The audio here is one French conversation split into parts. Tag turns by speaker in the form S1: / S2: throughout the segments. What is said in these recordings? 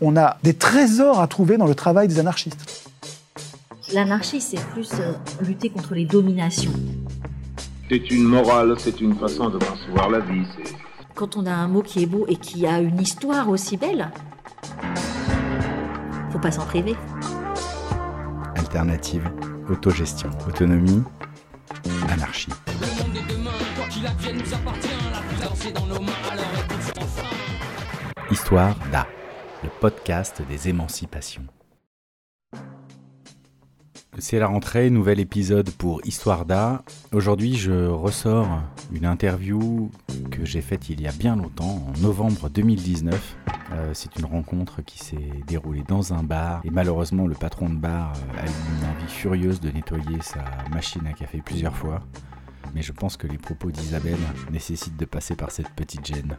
S1: on a des trésors à trouver dans le travail des anarchistes.
S2: L'anarchie, c'est plus euh, lutter contre les dominations.
S3: C'est une morale, c'est une façon de concevoir la vie.
S2: Quand on a un mot qui est beau et qui a une histoire aussi belle, faut pas s'en priver.
S4: Alternative, autogestion, autonomie, anarchie. Histoire d'A, le podcast des émancipations. C'est la rentrée, nouvel épisode pour Histoire d'A. Aujourd'hui, je ressors une interview que j'ai faite il y a bien longtemps, en novembre 2019. Euh, c'est une rencontre qui s'est déroulée dans un bar et malheureusement le patron de bar euh, a eu une envie furieuse de nettoyer sa machine à café plusieurs fois. Mais je pense que les propos d'Isabelle nécessitent de passer par cette petite gêne.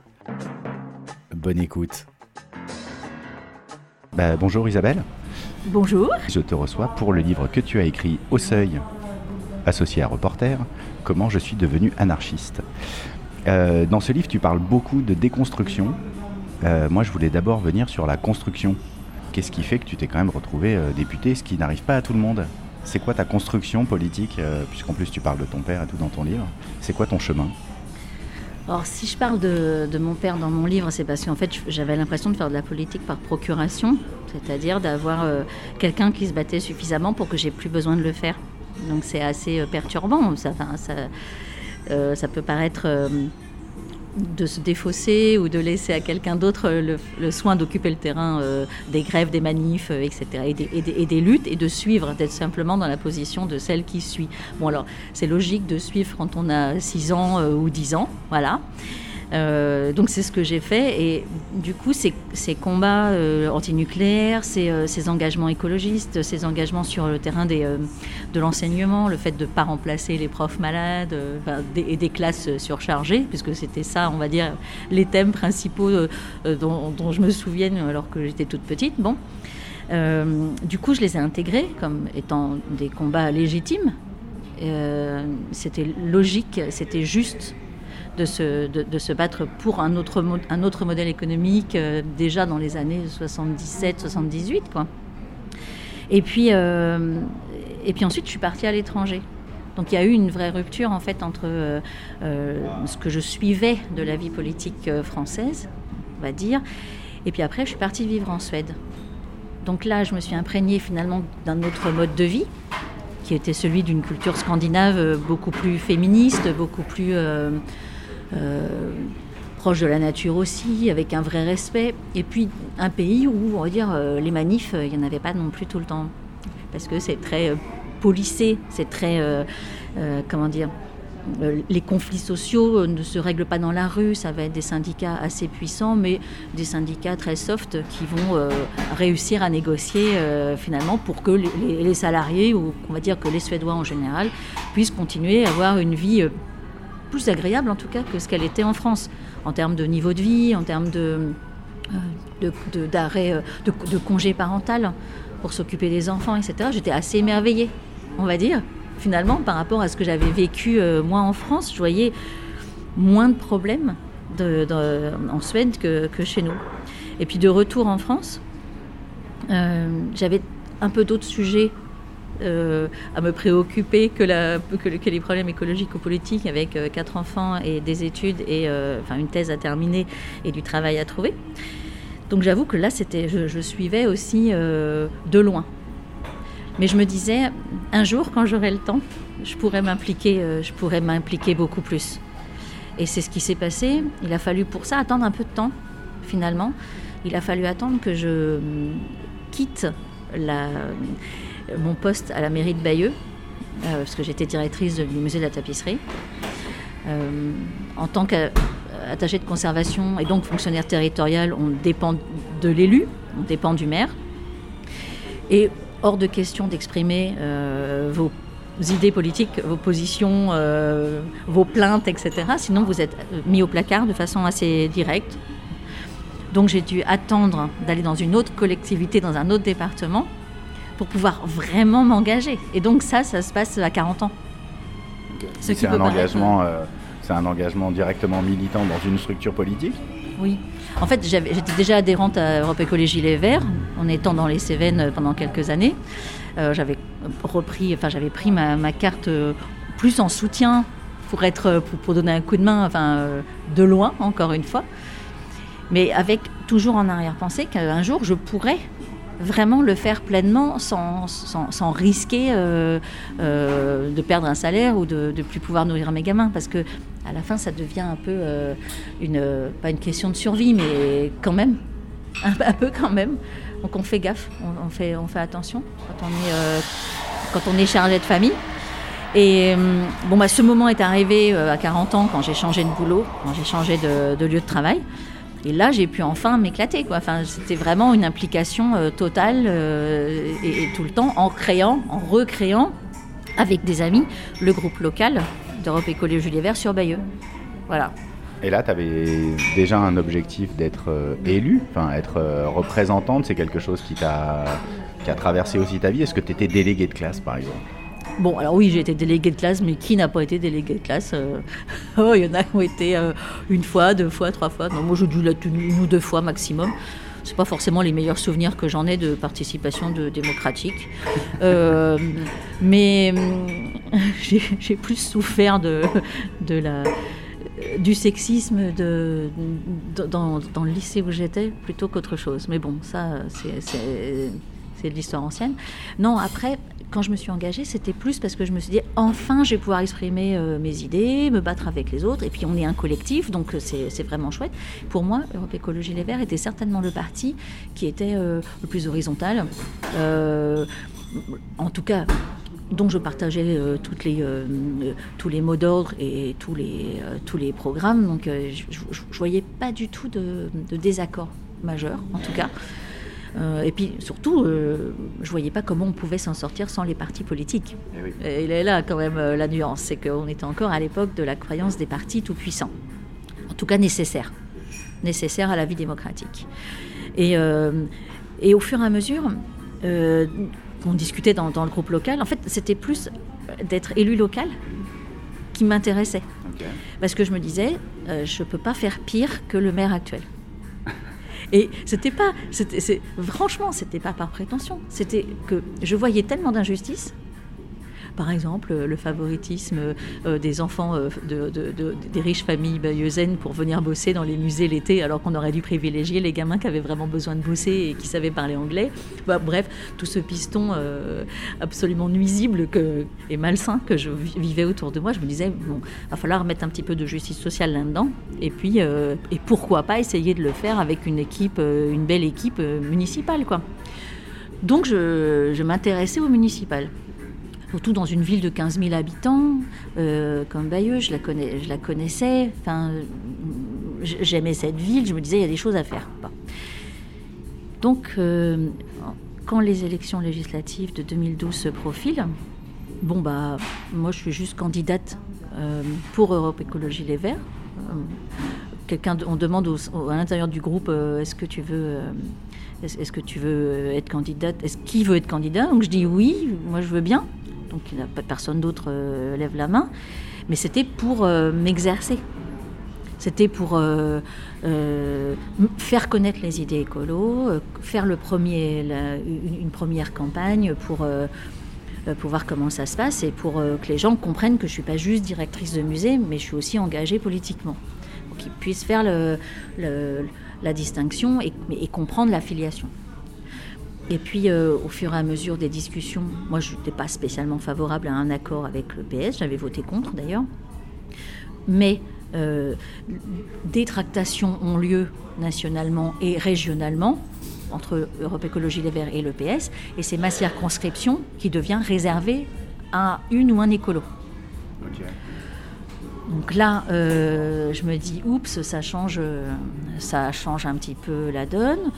S4: Bonne écoute. Bah, bonjour Isabelle.
S2: Bonjour.
S4: Je te reçois pour le livre que tu as écrit au seuil, associé à Reporter, Comment je suis devenu anarchiste. Euh, dans ce livre, tu parles beaucoup de déconstruction. Euh, moi, je voulais d'abord venir sur la construction. Qu'est-ce qui fait que tu t'es quand même retrouvé euh, député, ce qui n'arrive pas à tout le monde? C'est quoi ta construction politique, puisqu'en plus tu parles de ton père et tout dans ton livre? C'est quoi ton chemin?
S2: Alors, si je parle de, mon père dans mon livre, c'est parce qu'en fait, j'avais l'impression de faire de la politique par procuration, c'est-à-dire d'avoir euh, quelqu'un qui se battait suffisamment pour que j'ai plus besoin de le faire. Donc, c'est assez euh, perturbant. Ça, ça, euh, ça peut paraître de se défausser ou de laisser à quelqu'un d'autre le, soin d'occuper le terrain euh, des grèves, des manifs, euh, etc., et des, luttes, et de suivre, d'être simplement dans la position de celle qui suit. Bon, alors, c'est logique de suivre quand on a 6 ans euh, ou 10 ans, voilà. Euh, donc c'est ce que j'ai fait et du coup ces, combats euh, antinucléaires, euh, ces, engagements écologistes, ces engagements sur le terrain de l'enseignement, le fait de ne pas remplacer les profs malades et des classes surchargées, puisque c'était ça, on va dire, les thèmes principaux dont, dont, je me souviens alors que j'étais toute petite. Bon. du coup, je les ai intégrés comme étant des combats légitimes. c'était logique, c'était juste de se, de, se battre pour un autre, un autre modèle économique euh, déjà dans les années 77-78. Quoi. Et, puis, euh, et puis ensuite, je suis partie à l'étranger. Donc il y a eu une vraie rupture en fait entre euh, ce que je suivais de la vie politique française, on va dire, et puis après je suis partie vivre en Suède. Donc là je me suis imprégnée finalement d'un autre mode de vie, qui était celui d'une culture scandinave beaucoup plus féministe, beaucoup plus proche de la nature aussi, avec un vrai respect. Et puis un pays où, on va dire, euh, les manifs, il n'y en avait pas non plus tout le temps. Parce que c'est très euh, policé, c'est très, comment dire, les conflits sociaux ne se règlent pas dans la rue, ça va être des syndicats assez puissants, mais des syndicats très soft qui vont réussir à négocier finalement pour que les, salariés, ou on va dire que les Suédois en général, puissent continuer à avoir une vie plus agréable en tout cas que ce qu'elle était en France, en termes de niveau de vie, en termes de, euh, d'arrêt, euh, de, congé parental pour s'occuper des enfants, etc. J'étais assez émerveillée, on va dire, finalement, par rapport à ce que j'avais vécu euh, moi en France. Je voyais moins de problèmes en Suède que, chez nous. Et puis de retour en France, j'avais un peu d'autres sujets euh, à me préoccuper que, les problèmes écologiques ou politiques avec euh, quatre enfants et des études et euh, enfin une thèse à terminer et du travail à trouver. Donc j'avoue que là, c'était, je, suivais aussi de loin. Mais je me disais, un jour, quand j'aurai le temps, je pourrais m'impliquer, je pourrais m'impliquer beaucoup plus. Et c'est ce qui s'est passé. Il a fallu pour ça attendre un peu de temps, finalement. Il a fallu attendre que je quitte la, mon poste à la mairie de Bayeux, euh, parce que j'étais directrice du musée de la tapisserie. Euh, en tant qu'attaché de conservation et donc fonctionnaire territorial, on dépend de l'élu, on dépend du maire. Et hors de question d'exprimer euh, vos idées politiques, vos positions, vos plaintes, etc. Sinon, vous êtes mis au placard de façon assez directe. Donc j'ai dû attendre d'aller dans une autre collectivité, dans un autre département, pour pouvoir vraiment m'engager. Et donc ça, ça se passe à 40 ans.
S4: C'est un, engagement, euh, c'est un engagement directement militant dans une structure politique
S2: Oui. En fait, j'étais déjà adhérente à Europe Écologie Les Verts, en étant dans les Cévennes pendant quelques années. Euh, j'avais repris, enfin, j'avais pris ma, ma carte euh, plus en soutien pour, être, pour, pour, donner un coup de main, enfin, euh, de loin, encore une fois. Mais avec toujours en arrière-pensée qu'un jour, je pourrais vraiment le faire pleinement sans, sans, risquer euh, euh, de perdre un salaire ou de ne plus pouvoir nourrir mes gamins. Parce que à la fin, ça devient un peu euh, une, pas une question de survie, mais quand même, un, peu quand même. Donc on fait gaffe, on, fait, on fait attention quand on est, quand on est chargé de famille. Et bon, bah, ce moment est arrivé à 40 ans quand j'ai changé de boulot, quand j'ai changé de lieu de travail. Et là, j'ai pu enfin m'éclater. Enfin, c'était vraiment une implication euh, totale euh, et, tout le temps en créant, en recréant avec des amis le groupe local d'Europe Écologie Les Verts sur Bayeux. Voilà.
S4: Et là, tu avais déjà un objectif d'être euh, élu, enfin être euh, représentante, c'est quelque chose qui qui a traversé aussi ta vie. Est-ce que tu étais délégué de classe, par exemple?
S2: Bon, alors oui, j'ai été délégué de classe, mais qui n'a pas été délégué de classe euh... oh, Il y en a qui ont été euh, une fois, deux fois, trois fois. Non, moi, j'ai dû la tenue une ou deux fois maximum. C'est pas forcément les meilleurs souvenirs que j'en ai de participation de démocratique, euh, mais j'ai plus souffert de, du sexisme dans, le lycée où j'étais plutôt qu'autre chose. Mais bon, ça, c'est de l'histoire ancienne. Non, après, quand je me suis engagée, c'était plus parce que je me suis dit enfin, je vais pouvoir exprimer euh, mes idées, me battre avec les autres. Et puis, on est un collectif, donc c'est vraiment chouette. Pour moi, Europe Écologie Les Verts était certainement le parti qui était euh, le plus horizontal. Euh, en tout cas, dont je partageais euh, les, euh, tous les mots d'ordre et tous les, euh, tous les programmes. Donc je ne voyais pas du tout de, de, désaccord majeur, en tout cas. Et puis surtout, je voyais pas comment on pouvait s'en sortir sans les partis politiques. Et, oui. et là, là, quand même, la nuance, c'est qu'on était encore à l'époque de la croyance des partis tout-puissants. En tout cas, nécessaires. Nécessaires à la vie démocratique. Et, et au fur et à mesure, on discutait dans, dans, le groupe local, en fait, c'était plus d'être élu local qui m'intéressait. Okay. Parce que je me disais, euh, je ne peux pas faire pire que le maire actuel. Et c'était pas, c'était, franchement, c'était pas par prétention. C'était que je voyais tellement d'injustices par exemple le favoritisme euh, des enfants euh, de, de, de, des riches familles bayeuxennes pour venir bosser dans les musées l'été, alors qu'on aurait dû privilégier les gamins qui avaient vraiment besoin de bosser et qui savaient parler anglais. Bah, bref, tout ce piston euh, absolument nuisible et malsain que je vivais autour de moi, je me disais, bon, va falloir mettre un petit peu de justice sociale là-dedans, et puis, euh, et pourquoi pas essayer de le faire avec une équipe, euh, une belle équipe municipale, quoi. Donc je, je m'intéressais au municipal surtout dans une ville de 15 000 habitants, euh, comme Bayeux, je la, connaissais, enfin, j'aimais cette ville, je me disais, il y a des choses à faire. Donc, euh, quand les élections législatives de 2012 se profilent, bon, bah, moi, je suis juste candidate euh, pour Europe Écologie Les Verts. Quelqu'un, on demande à l'intérieur du groupe, est-ce que tu veux est-ce que tu veux être candidate? Est-ce qui veut être candidat? Donc je dis oui, moi je veux bien donc personne d'autre euh, lève la main, mais c'était pour euh, m'exercer. C'était pour euh, faire connaître les idées écolo, faire le premier, une, première campagne pour, voir comment ça se passe et pour que les gens comprennent que je ne suis pas juste directrice de musée, mais je suis aussi engagée politiquement. Pour qu'ils puissent faire la distinction et, et comprendre l'affiliation. Et puis, euh, au fur et à mesure des discussions, moi, je n'étais pas spécialement favorable à un accord avec le PS, j'avais voté contre d'ailleurs. Mais euh, des tractations ont lieu nationalement et régionalement entre Europe Écologie Les Verts et le PS, et c'est ma circonscription qui devient réservée à une ou un écolo. Okay. Donc là, euh, je me dis, oups, ça change, ça change un petit peu la donne.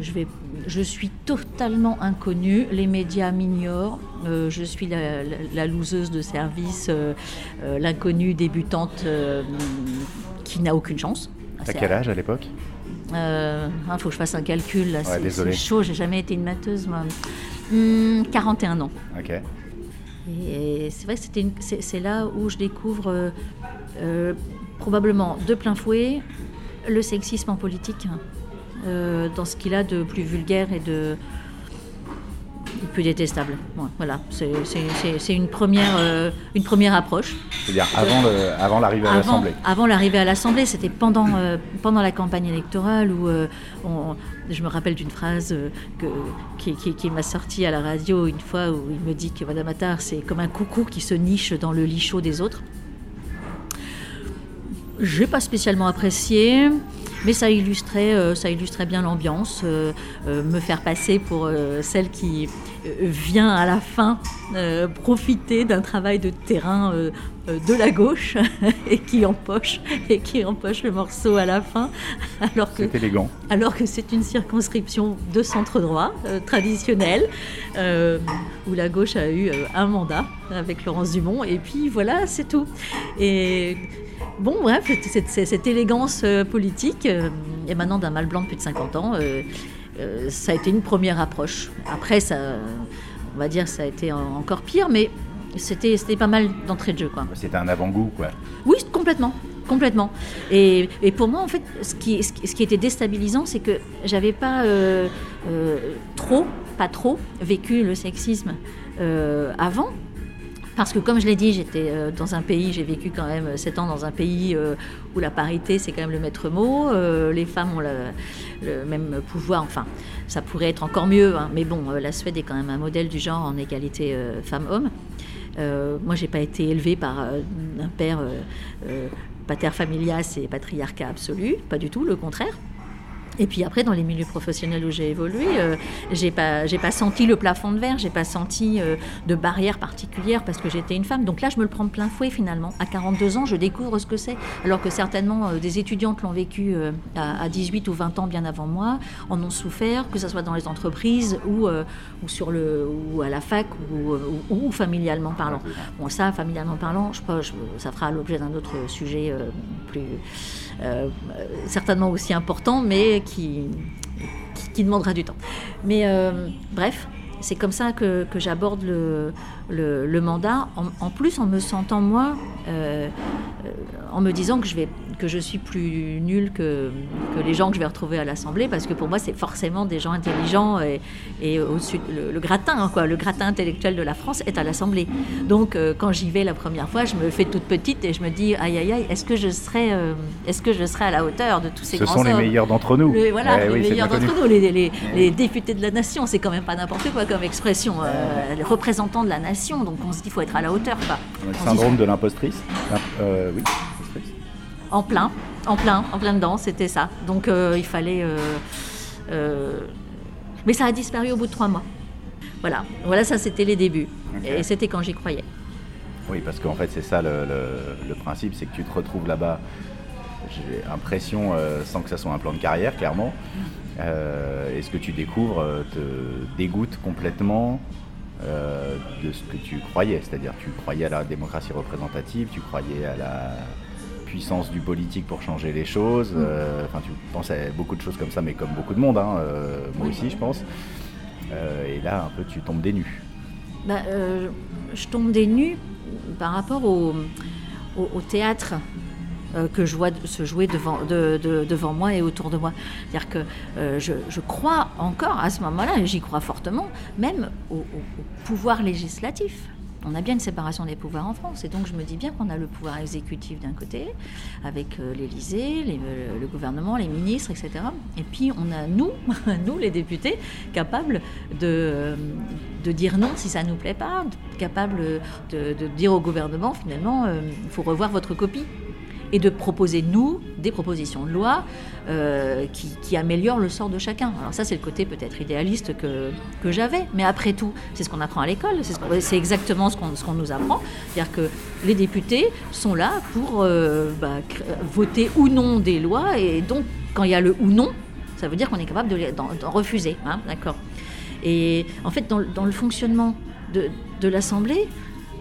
S2: Je, vais, je suis totalement inconnue, les médias m'ignorent, euh, je suis la, la, la, loseuse de service, euh, euh, l'inconnue débutante euh, qui n'a aucune chance.
S4: À quel âge à l'époque?
S2: Il ah, faut que je fasse un calcul, là, ouais, c'est chaud, j'ai jamais été une mateuse, moi. Hum, 41 ans.
S4: Ok.
S2: Et c'est vrai que c'est là où je découvre probablement de plein fouet le sexisme en politique, euh, dans ce qu'il a de plus vulgaire et de plus détestable. Ouais, voilà, c'est une, première, euh, une première approche.
S4: C'est-à-dire avant l'arrivée à l'Assemblée.
S2: avant l'arrivée à l'Assemblée, c'était pendant, euh, pendant la campagne électorale où on- je me rappelle d'une phrase que, qui, qui- qui m'a sortie à la radio une fois où il me dit que Madame Attard, c'est comme un coucou qui se niche dans le lit chaud des autres. J'ai pas spécialement apprécié, mais ça illustrait, euh, ça illustrait bien l'ambiance. euh, euh, me faire passer pour celle qui vient à la fin profiter d'un travail de terrain de la gauche et qui empoche et qui empoche le morceau à la fin, alors que
S4: C'est élégant.
S2: alors que c'est une circonscription de centre droit euh, traditionnelle, euh, où la gauche a eu euh, un mandat avec Laurence Dumont, et puis voilà, c'est tout. Et bon, bref, cette, cette- cette élégance euh, politique, euh, émanant d'un mal blanc de plus de 50 ans, euh, ça a été une première approche. Après, ça, on va dire, ça a été en- encore pire, mais c'était c'était pas mal d'entrée de jeu, quoi.
S4: C'était un avant-goût, quoi.
S2: Oui, complètement. Complètement. Et, et pour moi, en fait, ce qui, ce qui- ce qui était déstabilisant, c'est que j'avais pas euh, euh, trop, pas trop, vécu le sexisme euh, avant. Parce que, comme je l'ai dit, j'étais euh, dans un pays, j'ai vécu quand même 7 ans dans un pays euh, où la parité, c'est quand même le maître mot. euh, les femmes ont le, même pouvoir. Enfin, ça pourrait être encore mieux. hein, mais bon, euh, la Suède est quand même un modèle du genre en égalité euh, femmes-hommes. Euh, moi, j'ai pas été élevée par euh, un père euh, euh, pater familias et patriarcat absolu, pas du tout, le contraire. Et puis après, dans les milieux professionnels où j'ai évolué, euh, j'ai pas, j'ai pas senti le plafond de verre, j'ai pas senti euh, de barrière particulière parce que j'étais une femme. Donc là, je me le prends plein fouet finalement. À 42 ans, je découvre ce que c'est, alors que certainement euh, des étudiantes l'ont vécu euh, à, à 18 ou 20 ans bien avant moi, en ont souffert, que ce soit dans les entreprises ou, euh, ou sur le, ou à la fac ou, ou- familialement parlant. Bon, ça, familialement parlant, je pense, ça fera l'objet d'un autre sujet plus certainement aussi important, mais qui, qui, demandera du temps. Mais euh, bref, c'est comme ça que, j'aborde le, mandat, en, en plus en me sentant moi, euh, euh, en me disant que je, vais, que je suis plus nulle que, que les gens que je vais retrouver à l'Assemblée, parce que pour moi, c'est forcément des gens intelligents et, et au-dessus, le, le gratin, hein, quoi, le gratin intellectuel de la France est à l'Assemblée. Donc, euh, quand j'y vais la première fois, je me fais toute petite et je me dis, aïe, aïe, aïe, est-ce que je serai, euh, est-ce que je serai à la hauteur de tous ces
S4: Ce
S2: grands
S4: sont les
S2: hommes
S4: meilleurs d'entre nous.
S2: les, voilà,
S4: Eh
S2: les
S4: oui,
S2: meilleurs d'entre nous, les, les- les députés de la nation, c'est quand même pas n'importe quoi comme expression. euh, les représentants de la nation, donc on se dit qu'il faut être à la hauteur. Quoi.
S4: Le syndrome
S2: dit-
S4: de l'impostrice. Euh, oui.
S2: En plein, en plein, en plein dedans, c'était ça. Donc euh, il fallait. euh, euh, mais ça a disparu au bout de trois mois. Voilà, voilà, ça c'était les débuts. Et c'était quand j'y croyais.
S4: Oui, parce qu'en fait, c'est ça le, le- le principe, c'est que tu te retrouves là-bas, j'ai l'impression, euh, sans que ça soit un plan de carrière, clairement, euh, et ce que tu découvres te dégoûte complètement euh, de ce que tu croyais. C'est-à-dire, tu croyais à la démocratie représentative, tu croyais à la puissance du politique pour changer les choses. euh, Enfin, tu pensais à beaucoup de choses comme ça, mais comme beaucoup de monde, hein, euh, moi aussi, je pense. Euh, et là, un peu, tu tombes des nues.
S2: Bah, je tombe des nues par rapport au, au- au théâtre que je vois se jouer devant, de- de- devant moi et autour de moi. C'est-à-dire que euh, je, je crois encore à ce moment-là, et j'y crois fortement, même au pouvoir législatif. On a bien une séparation des pouvoirs en France, et donc je me dis bien qu'on a le pouvoir exécutif d'un côté, avec euh, l'Élysée, euh, le gouvernement, les ministres, etc. Et puis on a nous, nous les députés, capables de, euh, dire non si ça ne nous plaît pas, capables de, dire au gouvernement finalement, il faut revoir votre copie et de proposer, nous, des propositions de loi euh, qui, améliorent le sort de chacun. Alors ça, c'est le côté peut-être idéaliste que, que j'avais, mais après tout, c'est ce qu'on apprend à l'école, c'est exactement ce qu'on qu'on nous apprend. C'est-à-dire que les députés sont là pour euh, bah, voter ou non des lois, et donc quand il y a le ou non, ça veut dire qu'on est capable d'en refuser. hein, D'accord? Et en fait, dans, dans le fonctionnement de, de l'Assemblée,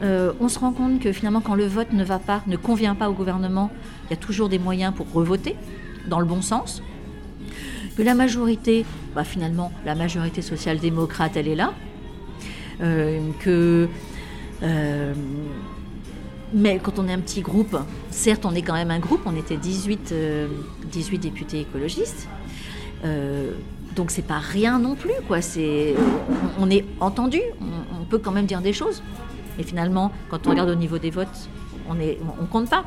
S2: euh, on se rend compte que finalement, quand le vote ne va pas, ne convient pas au gouvernement, il y a toujours des moyens pour revoter dans le bon sens. Que la majorité, bah, finalement, la majorité social-démocrate, elle est là. Euh, euh, Mais quand on est un petit groupe, certes, on est quand même un groupe, on était 18, 18 députés écologistes. Donc c'est pas rien non plus, quoi. On, est entendu, on, peut quand même dire des choses. Et finalement, quand on regarde au niveau des votes, on on, compte pas,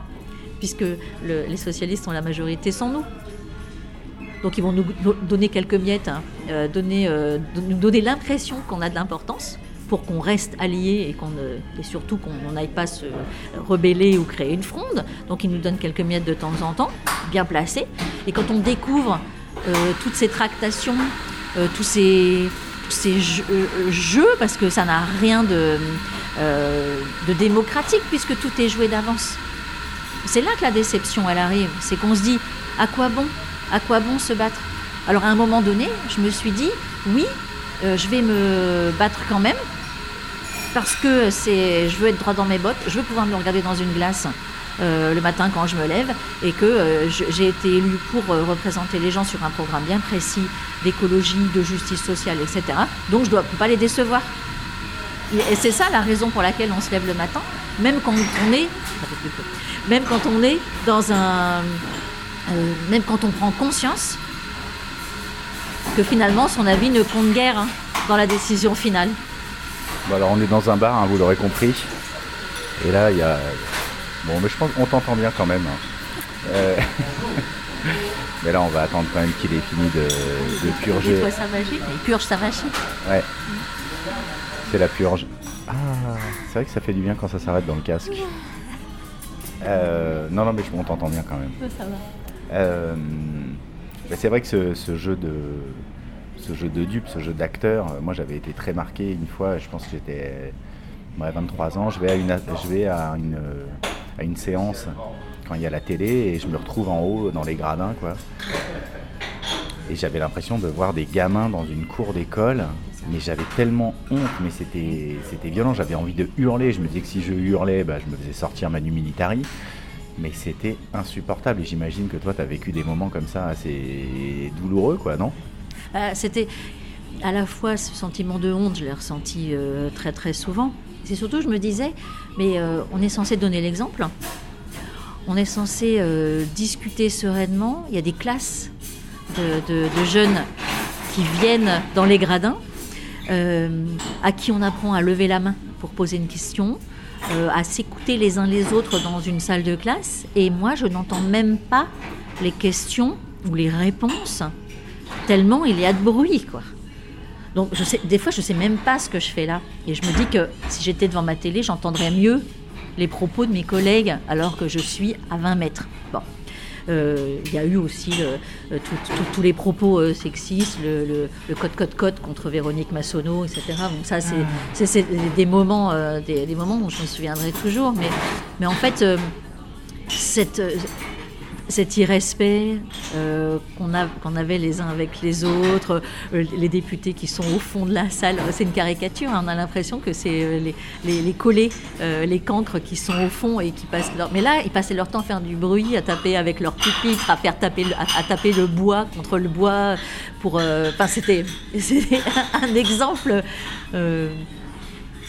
S2: puisque les socialistes ont la majorité sans nous. Donc ils vont nous donner quelques miettes, hein, euh, donner, euh, nous donner l'impression qu'on a de l'importance pour qu'on reste alliés et, qu'on et surtout qu'on n'aille pas se rebeller ou créer une fronde. Donc ils nous donnent quelques miettes de temps en temps, bien placées. Et quand on découvre euh, toutes ces tractations, tous ces jeux, parce que ça n'a rien de, de démocratique puisque tout est joué d'avance. C'est là que la déception elle arrive, c'est qu'on se dit à quoi bon? À quoi bon se battre? Alors à un moment donné, je me suis dit, oui, euh, je vais me battre quand même, parce que c'est, je veux être droit dans mes bottes, je veux pouvoir me regarder dans une glace euh, le matin quand je me lève, et que euh, j'ai été élue pour représenter les gens sur un programme bien précis d'écologie, de justice sociale, etc. Donc je ne dois pas les décevoir. Et c'est ça la raison pour laquelle on se lève le matin, même quand on est, même quand on est dans un, euh, même quand on prend conscience que finalement son avis ne compte guère hein, dans la décision finale.
S4: Bon alors on est dans un bar, hein, vous l'aurez compris. Et là il y a... Bon mais je pense qu'on t'entend bien quand même. Hein. Euh, mais là on va attendre quand même qu'il ait fini de, de purger.
S2: Il sa magie, il purge sa magie.
S4: Ouais. C'est la purge. Ah, c'est vrai que ça fait du bien quand ça s'arrête dans le casque. Euh, non, non, mais je m'entends bien quand même. Ça va. Euh, c'est vrai que ce, jeu de ce jeu de dupe, ce jeu d'acteur, euh, moi j'avais été très marqué une fois, je pense que j'étais 23 ans, je vais à une, je vais à une, à une séance quand il y a la télé et je me retrouve en haut dans les gradins quoi. Et j'avais l'impression de voir des gamins dans une cour d'école, mais j'avais tellement honte, mais c'était, violent, j'avais envie de hurler, je me disais que si je hurlais, bah, je me faisais sortir Manu Militari mais c'était insupportable. Et j'imagine que toi, tu as vécu des moments comme ça assez douloureux, quoi, non?
S2: Euh, C'était à la fois ce sentiment de honte, je l'ai ressenti euh, très très souvent. C'est surtout, je me disais, mais euh, on est censé donner l'exemple. On est censé discuter sereinement. Il y a des classes de, de jeunes qui viennent dans les gradins, à qui on apprend à lever la main pour poser une question, euh, à s'écouter les uns les autres dans une salle de classe. Et moi, je n'entends même pas les questions ou les réponses, tellement il y a de bruit, quoi. Donc, des fois, je ne sais même pas ce que je fais là. Et je me dis que si j'étais devant ma télé, j'entendrais mieux les propos de mes collègues alors que je suis à 20 mètres. Bon. Euh, il y a eu aussi euh, tous les propos euh, sexistes, le, code code code contre Véronique Massonneau, etc. Donc ça, c'est ah. des moments, des, des, moments dont je me souviendrai toujours. Mais, mais en fait, cette cet irrespect euh, qu'on avait les uns avec les autres, euh, les députés qui sont au fond de la salle, c'est une caricature, hein. on a l'impression que c'est euh, les, les, collés, les cancres qui sont au fond et qui passent. Mais là, ils passaient leur temps à faire du bruit, à taper avec leur pupitre, à faire taper, à, taper le bois contre le bois pour... Enfin, c'était un exemple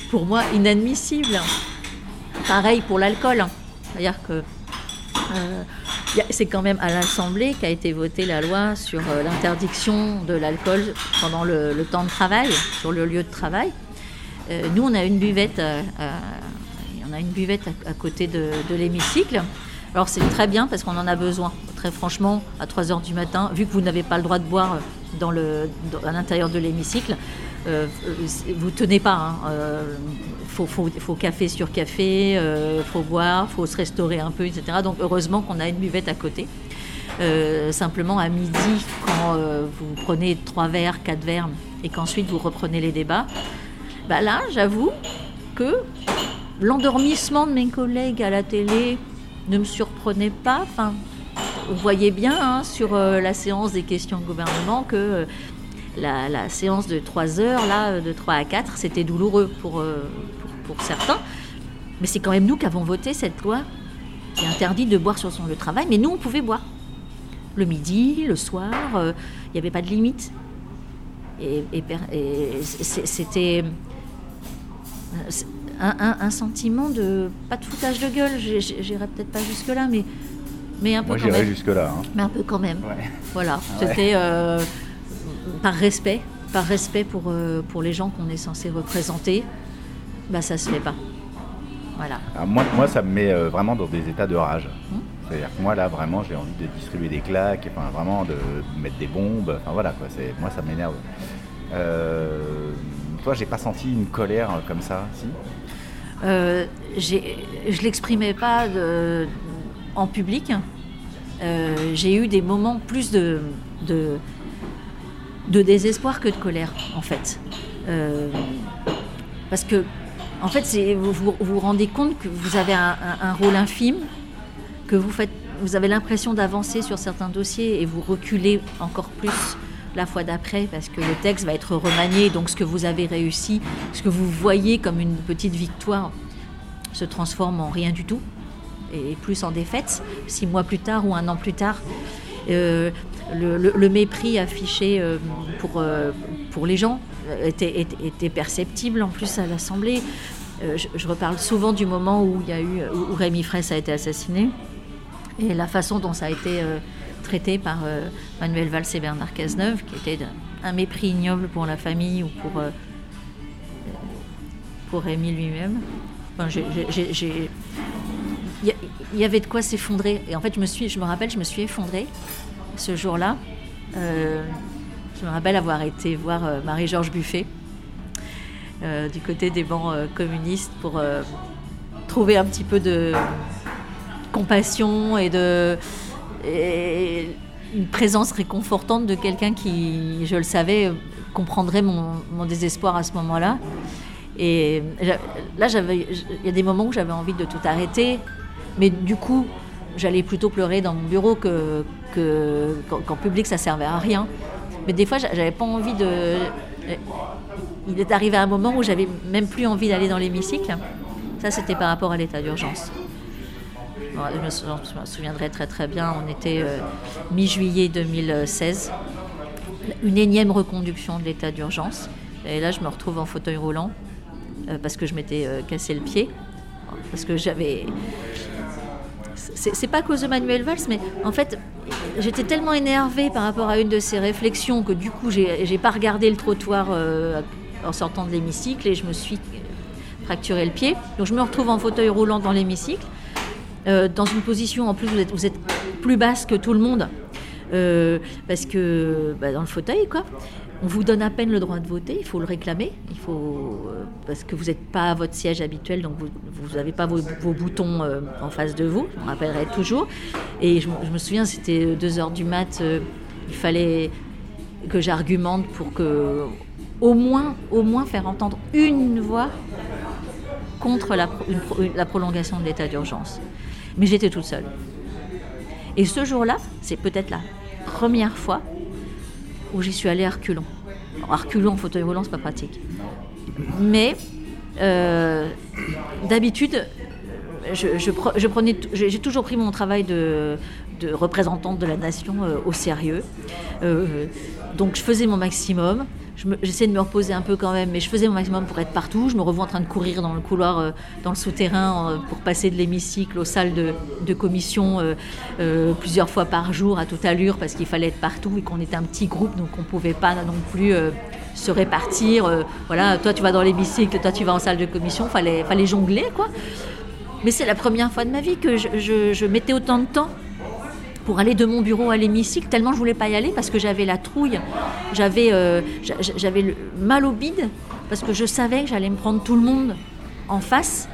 S2: pour moi inadmissible. Pareil pour l'alcool. C'est-à-dire que c'est quand même à l'Assemblée qu'a été votée la loi sur euh, l'interdiction de l'alcool pendant le, temps de travail, sur le lieu de travail. Euh, nous, on a une buvette, euh, on a une buvette à, côté de, l'hémicycle. Alors c'est très bien parce qu'on en a besoin. Très franchement, à 3 h du matin, vu que vous n'avez pas le droit de boire dans le, à l'intérieur de l'hémicycle, euh, vous tenez pas. Hein, faut, faut, café sur café, euh, faut boire, faut se restaurer un peu, etc. Donc heureusement qu'on a une buvette à côté. Euh, simplement à midi, quand euh, vous prenez trois verres, quatre verres, et qu'ensuite vous reprenez les débats, bah là, j'avoue que l'endormissement de mes collègues à la télé ne me surprenait pas. Enfin, vous voyez bien hein, sur la séance des questions de gouvernement que la, séance de 3 heures, là, de 3 à 4, c'était douloureux pour, pour certains. Mais c'est quand même nous qui avons voté cette loi qui interdit de boire sur son lieu de travail. Mais nous, on pouvait boire. Le midi, le soir, euh, il n'y avait pas de limite. Et, c'était. un, sentiment de, pas de foutage de gueule, j'irai peut-être pas jusque-là, mais, mais un peu
S4: Moi,
S2: quand même.
S4: j'irai jusque-là. hein.
S2: Mais un peu quand même.
S4: Ouais.
S2: Voilà,
S4: ouais.
S2: c'était euh, par respect, par respect pour, euh, pour les gens qu'on est censé représenter, bah ça se fait pas. Voilà.
S4: Ah, moi, moi, ça me met euh, vraiment dans des états de rage. C'est-à-dire que moi, là, vraiment, j'ai envie de distribuer des claques, enfin, vraiment de mettre des bombes. Enfin, voilà, quoi. C'est, moi, ça m'énerve. Euh, toi, j'ai pas senti une colère euh, comme ça, si?
S2: Euh, je l'exprimais pas de- en public. Euh, j'ai eu des moments plus de, de, de désespoir que de colère, en fait. Parce que, en fait, vous, vous rendez compte que vous avez un, rôle infime, que vous, faites, vous avez l'impression d'avancer sur certains dossiers et vous reculez encore plus la fois d'après parce que le texte va être remanié, donc ce que vous avez réussi, ce que vous voyez comme une petite victoire se transforme en rien du tout et plus en défaite six mois plus tard ou un an plus tard. Euh, le, mépris affiché euh, pour, euh, pour les gens était, était- perceptible en plus à l'Assemblée. Euh, je, reparle souvent du moment où il y a eu où Rémi Fraisse a été assassiné et la façon dont ça a été euh, traité par euh, Manuel Valls et Bernard Cazeneuve, qui était un mépris ignoble pour la famille ou pour, euh, pour Rémi lui-même. Enfin, il y avait de quoi s'effondrer. Et en fait, je me, suis, je me rappelle, je me suis effondrée ce jour-là. Je me rappelle avoir été voir euh, Marie-Georges Buffet euh, du côté des bancs euh, communistes pour trouver un petit peu de compassion et de une présence réconfortante de quelqu'un qui, je le savais, comprendrait mon, désespoir à ce moment-là. Et là, il y a des moments où j'avais envie de tout arrêter, mais du coup, j'allais plutôt pleurer dans mon bureau que, que qu'en, qu'en public, ça servait à rien. Mais des fois, j'a- j'avais pas envie de. Il est arrivé un moment où j'avais même plus envie d'aller dans l'hémicycle. Ça, c'était par rapport à l'état d'urgence. Je, me, souviendrai très très bien, on était euh, mi-juillet 2016, une énième reconduction de l'état d'urgence. Et là, je me retrouve en fauteuil roulant euh, parce que je m'étais euh, cassé le pied. Parce que j'avais. C'est pas à cause de Manuel Valls, mais en fait, j'étais tellement énervée par rapport à une de ses réflexions que du coup, j'ai pas regardé le trottoir euh, en sortant de l'hémicycle et je me suis fracturé le pied. Donc je me retrouve en fauteuil roulant dans l'hémicycle, euh, dans une position en plus vous êtes, vous êtes plus basse que tout le monde, euh, parce que bah, dans le fauteuil quoi. On vous donne à peine le droit de voter, il faut le réclamer, il faut euh, parce que vous n'êtes pas à votre siège habituel, donc vous n'avez pas vos, boutons euh, en face de vous. Je me rappellerai toujours. Et je, me- souviens, c'était 2 heures du mat, euh, il fallait que j'argumente pour que au moins, au moins faire entendre une voix contre la prolongation de l'état d'urgence. Mais j'étais toute seule. Et ce jour-là, c'est peut-être la première fois où j'y suis allée à reculons. Alors, à reculons en fauteuil roulant, c'est pas pratique. Mais euh, d'habitude, je, j'ai toujours pris mon travail de, de représentante de la nation euh, au sérieux. Euh, donc je faisais mon maximum. Je me- J'essayais de me reposer un peu quand même, mais je faisais mon maximum pour être partout. Je me revois en train de courir dans le couloir, euh, dans le souterrain, euh, pour passer de l'hémicycle aux salles de, commission euh, plusieurs fois par jour à toute allure, parce qu'il fallait être partout et qu'on était un petit groupe, donc on ne pouvait pas non plus se répartir. voilà, toi tu vas dans l'hémicycle, toi tu vas en salle de commission, fallait, fallait jongler quoi. Mais c'est la première fois de ma vie que je- je mettais autant de temps pour aller de mon bureau à l'hémicycle, tellement je voulais pas y aller parce que j'avais la trouille, j'avais euh, j'a- j'avais mal au bide, parce que je savais que j'allais me prendre tout le monde en face.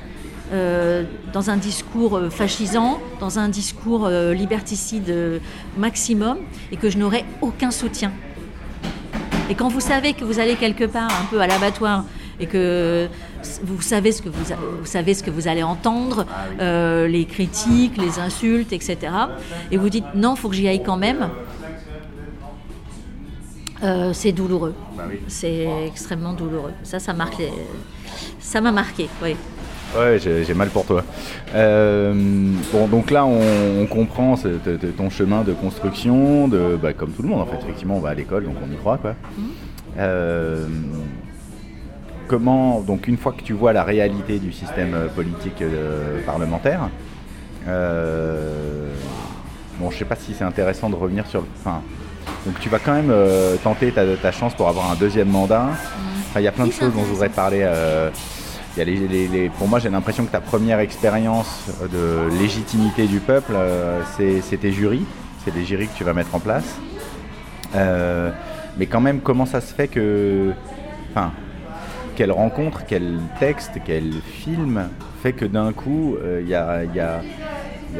S2: euh, dans un discours euh, fascisant, dans un discours liberticide maximum, et que je n'aurais aucun soutien. Et quand vous savez que vous allez quelque part un peu à l'abattoir et que vous savez ce que vous, vous savez ce que vous allez entendre, euh, les critiques, les insultes, etc. Et vous dites non, faut que j'y aille quand même. euh, c'est douloureux.
S4: Bah.
S2: C'est extrêmement douloureux. Ça, ça marque les- ça m'a marqué. Oui.
S4: Ouais, j'ai mal pour toi. Euh, bon, donc là, on, on comprend ce- t- t- ton chemin de construction, de, bah, comme tout le monde en fait. Effectivement, on va à l'école, donc on y croit, quoi. Euh, comment, donc une fois que tu vois la réalité du système politique parlementaire, bon, je sais pas si c'est intéressant de revenir sur le. Enfin, donc tu vas quand même tenter ta, chance pour avoir un deuxième mandat. Mmh. il y a plein de choses dont je voudrais parler pour moi, j'ai l'impression que ta première expérience de légitimité du peuple, euh, c'est tes jurys, c'est des jurys que tu vas mettre en place. Euh, mais quand même, comment ça se fait que. Enfin, quelle rencontre, quel texte, quel film fait que d'un coup, euh, il y, a,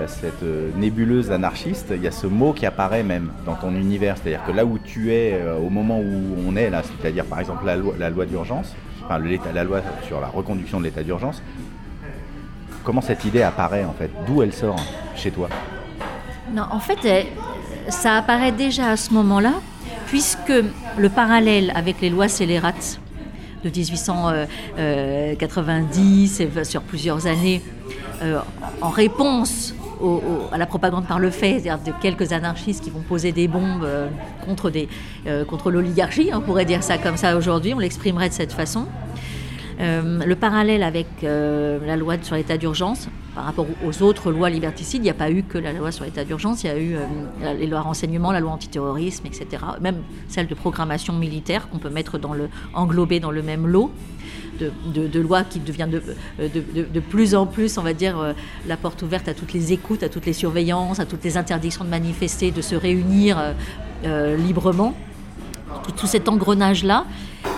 S4: cette nébuleuse anarchiste, il y a ce mot qui apparaît même dans ton univers. C'est-à-dire que là où tu es, au moment où on est c'est-à-dire par exemple la loi d'urgence, la loi sur la reconduction de l'état d'urgence, comment cette idée apparaît en fait? D'où elle sort chez toi?
S2: Non, en fait, ça apparaît déjà à ce moment-là, puisque le parallèle avec les lois scélérates de 1890 et sur plusieurs années, euh, en réponse à la propagande par le fait, c'est-à-dire de quelques anarchistes qui vont poser des bombes euh, contre, euh, contre l'oligarchie, on pourrait dire ça comme ça aujourd'hui, on l'exprimerait de cette façon. Euh, le parallèle avec la loi sur l'état d'urgence, par rapport aux autres lois liberticides, il n'y a pas eu que la loi sur l'état d'urgence, il y a eu les lois renseignement, la loi antiterrorisme, etc. Même celle de programmation militaire qu'on peut mettre dans le, englober dans le même lot de, loi qui devient euh, de, de, plus en plus, on va dire, euh, la porte ouverte à toutes les écoutes, à toutes les surveillances, à toutes les interdictions de manifester, de se réunir euh, librement. Tout, cet engrenage-là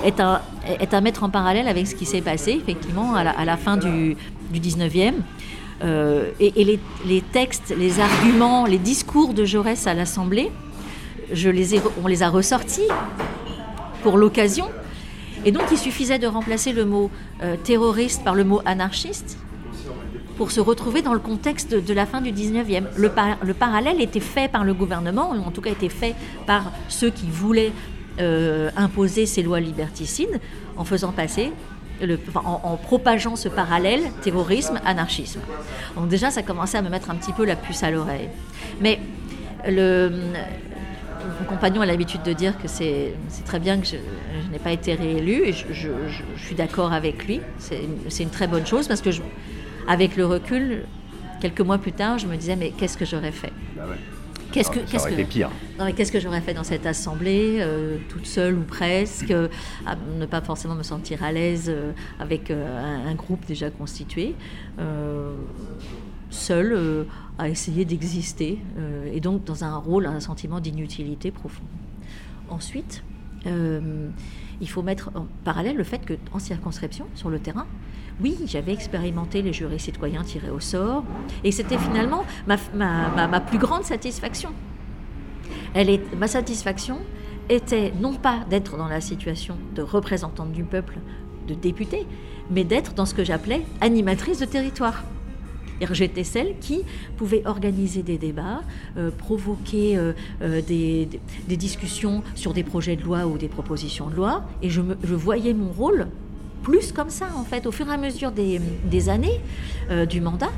S2: est à, mettre en parallèle avec ce qui s'est passé, effectivement, à la, fin du, du 19e. et, les, textes, les arguments, les discours de Jaurès à l'Assemblée, on les a ressortis pour l'occasion et donc il suffisait de remplacer le mot euh, terroriste par le mot anarchiste pour se retrouver dans le contexte de la fin du 19e. Le, le parallèle était fait par le gouvernement, ou en tout cas était fait par ceux qui voulaient euh, imposer ces lois liberticides en faisant passer en, propageant ce parallèle terrorisme, anarchisme. Donc déjà, ça commençait à me mettre un petit peu la puce à l'oreille. Mais mon compagnon a l'habitude de dire que c'est très bien que je, n'ai pas été réélu et je, suis d'accord avec lui. C'est une, très bonne chose parce que, avec le recul, quelques mois plus tard, je me disais mais qu'est-ce que j'aurais fait?
S4: Bah
S2: Qu'est-ce que,
S4: qu'est-ce que, pire.
S2: qu'est-ce que j'aurais fait dans cette assemblée, euh, toute seule ou presque, à ne pas forcément me sentir à l'aise euh, avec euh, un, groupe déjà constitué, seule à essayer d'exister, et donc dans un rôle, un sentiment d'inutilité profond. Ensuite, il faut mettre en parallèle le fait qu'en circonscription, sur le terrain, oui, j'avais expérimenté les jurés citoyens tirés au sort, et c'était finalement ma, plus grande satisfaction. Ma satisfaction était non pas d'être dans la situation de représentante du peuple, de députée, mais d'être dans ce que j'appelais animatrice de territoire. J'étais celle qui pouvait organiser des débats, euh, provoquer euh, euh, des, discussions sur des projets de loi ou des propositions de loi, et je voyais mon rôle plus comme ça, en fait. Au fur et à mesure des, années euh, du mandat,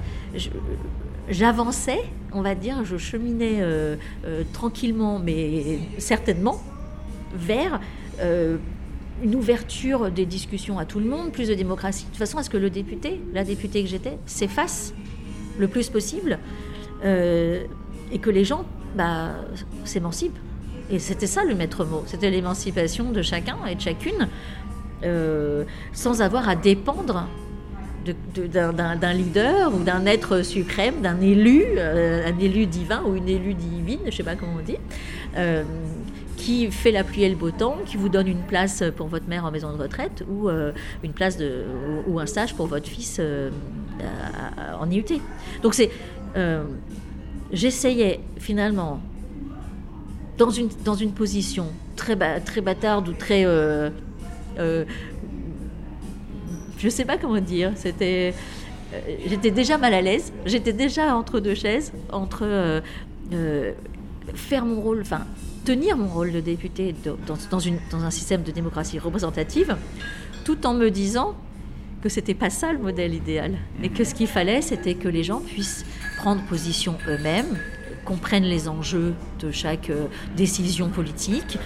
S2: j'avançais, on va dire, je cheminais euh, euh, tranquillement, mais certainement, vers une ouverture des discussions à tout le monde, plus de démocratie, de façon à ce que le député, la députée que j'étais, s'efface le plus possible et que les gens bah, s'émancipent. Et c'était ça le maître mot, c'était l'émancipation de chacun et de chacune euh, sans avoir à dépendre d'un leader ou d'un être suprême, d'un élu, euh, un élu divin ou une élue divine, je ne sais pas comment on dit, euh, qui fait la pluie et le beau temps, qui vous donne une place pour votre mère en maison de retraite ou une place ou, un stage pour votre fils en IUT. Donc c'est, j'essayais finalement dans une, dans une position très, très bâtarde ou très je sais pas comment dire. C'était, euh, j'étais déjà mal à l'aise. J'étais déjà entre deux chaises, entre euh, faire mon rôle, enfin tenir mon rôle de député dans un système de démocratie représentative, tout en me disant que c'était pas ça le modèle idéal, et que ce qu'il fallait, c'était que les gens puissent prendre position eux-mêmes, comprennent les enjeux de chaque décision politique,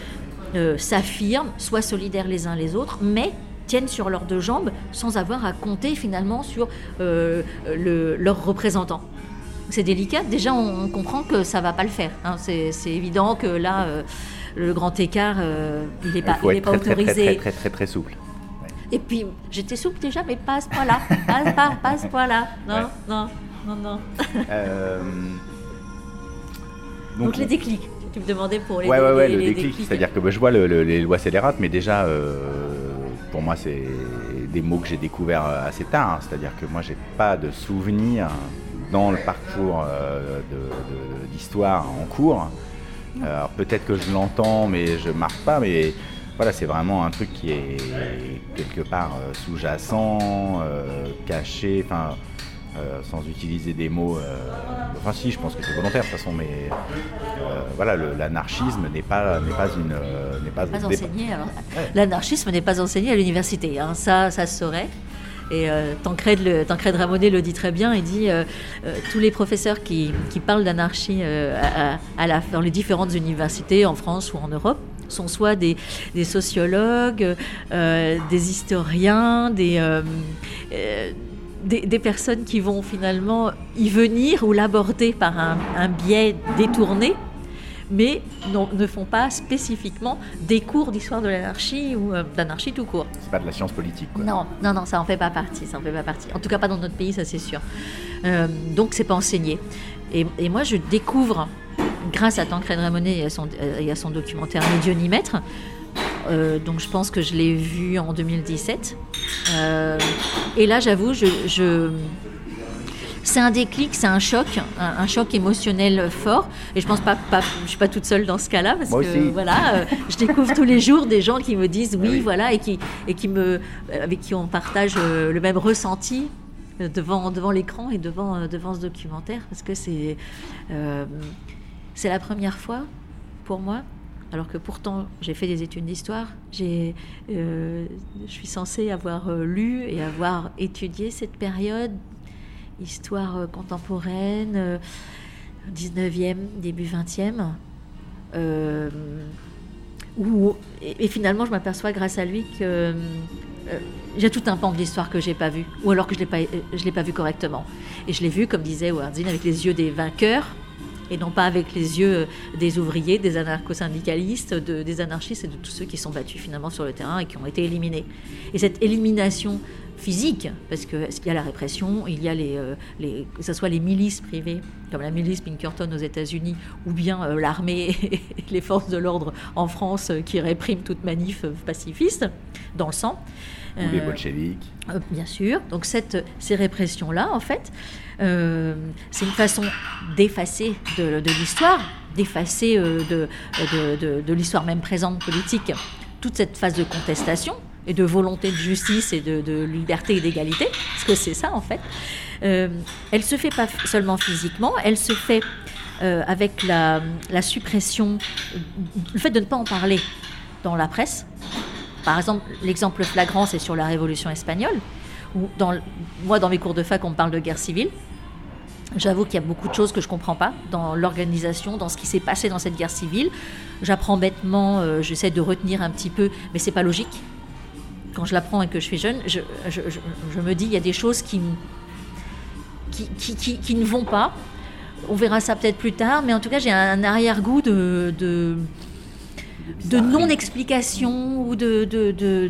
S2: euh, s'affirment, soient solidaires les uns les autres, mais tiennent sur leurs deux jambes sans avoir à compter finalement sur euh, le, leurs représentants. C'est délicat. Déjà, on, on comprend que ça va pas le faire. hein. C'est évident que là, euh, le grand écart, il n'est
S4: Il
S2: pas,
S4: faut
S2: il est pas
S4: très, très, très,
S2: autorisé.
S4: très, très, très, très souple.
S2: Et puis, j'étais souple déjà, mais pas à ce point-là. pas, pas, pas à ce point-là. Non,
S4: Ouais.
S2: non, non, non.
S4: Euh,
S2: Donc, les déclics. Tu me demandais pour les
S4: Ouais, ouais, ouais,
S2: les-
S4: le
S2: les
S4: déclic. C'est-à-dire que bah, je vois le- le- les lois scélérates, mais déjà, euh, pour moi, c'est des mots que j'ai découverts euh, assez tard. hein. C'est-à-dire que moi, j'ai pas de souvenir dans le parcours euh, d'histoire en cours. Alors peut-être que je l'entends, mais je marque pas. Mais voilà, c'est vraiment un truc qui est quelque part sous-jacent, euh, caché. Enfin. Euh, sans utiliser des mots. euh, enfin, si, je pense que c'est volontaire de toute façon, mais euh, voilà, l'anarchisme n'est pas n'est pas une n'est pas,
S2: pas
S4: n'est
S2: enseigné. L'anarchisme n'est pas enseigné à l'université. hein. Ça, ça se saurait. Et euh, Tancred, le, Tancred Ramonet le dit très bien. Il dit euh, euh, tous les professeurs qui, qui parlent d'anarchie à- à- à la- dans les différentes universités en France ou en Europe sont soit des, des sociologues, des historiens, des, des, des personnes qui vont finalement y venir ou l'aborder par un, un biais détourné mais non- ne font pas spécifiquement des cours d'histoire de l'anarchie ou euh, d'anarchie tout court.
S4: C'est pas de la science politique. Quoi.
S2: Non, non, non, ça en fait pas partie, ça en fait pas partie. En tout cas pas dans notre pays, ça c'est sûr. Euh, donc c'est pas enseigné. Et, et moi je découvre, grâce à Tancred Ramonet et à son, euh, et à son documentaire ni maître, euh, donc je pense que je l'ai vu en 2017. Euh, et là j'avoue, je, je- c'est un déclic, c'est un choc, un, un choc émotionnel fort. Et je pense pas, pas je suis pas toute seule dans ce cas-là parce
S4: Moi
S2: que
S4: aussi.
S2: voilà, euh, je découvre tous les jours des gens qui me disent oui,
S4: oui.
S2: voilà, et qui et qui me avec qui on partage le même ressenti devant devant l'écran et devant devant ce documentaire parce que c'est c'est la première fois pour moi. Alors que pourtant j'ai fait des études d'histoire, j'ai, euh, je suis censée avoir euh, lu et avoir étudié cette période, histoire euh, contemporaine, euh, 19e, début 20e. euh, où, et, finalement, je m'aperçois grâce à lui que j'ai tout un pan de l'histoire que j'ai pas vu, ou alors que je l'ai pas, l'ai pas vu correctement. Et je l'ai vu, comme disait Howard Zinn, avec les yeux des vainqueurs, et non pas avec les yeux des ouvriers, des anarcho-syndicalistes, de- des anarchistes et de tous ceux qui sont battus finalement sur le terrain et qui ont été éliminés. Et cette élimination physique, parce qu'il y a la répression, il y a les, euh, les, que ce soit les milices privées, comme la milice Pinkerton aux États-Unis, ou bien euh, l'armée et les forces de l'ordre en France qui répriment toute manif pacifiste dans le sang.
S4: Ou les
S2: Euh,
S4: bolcheviks.
S2: euh, bien sûr. Donc cette, ces répressions-là, en fait, euh, c'est une façon d'effacer de, de l'histoire, d'effacer de, de, de- de l'histoire même présente politique, toute cette phase de contestation et de volonté de justice et de, de liberté et d'égalité, parce que c'est ça en fait. Euh, elle se fait pas seulement physiquement, elle se fait euh, avec la, la suppression, le fait de ne pas en parler dans la presse, par exemple, l'exemple flagrant, c'est sur la Révolution espagnole, moi, dans mes cours de fac, on parle de guerre civile. J'avoue qu'il y a beaucoup de choses que je ne comprends pas dans l'organisation, dans ce qui s'est passé dans cette guerre civile. J'apprends bêtement, euh, j'essaie de retenir un petit peu, mais c'est pas logique. Quand je l'apprends et que je suis jeune, je, me dis, il y a des choses qui, ne vont pas. On verra ça peut-être plus tard, mais en tout cas, j'ai un arrière-goût de, de non-explication ou de,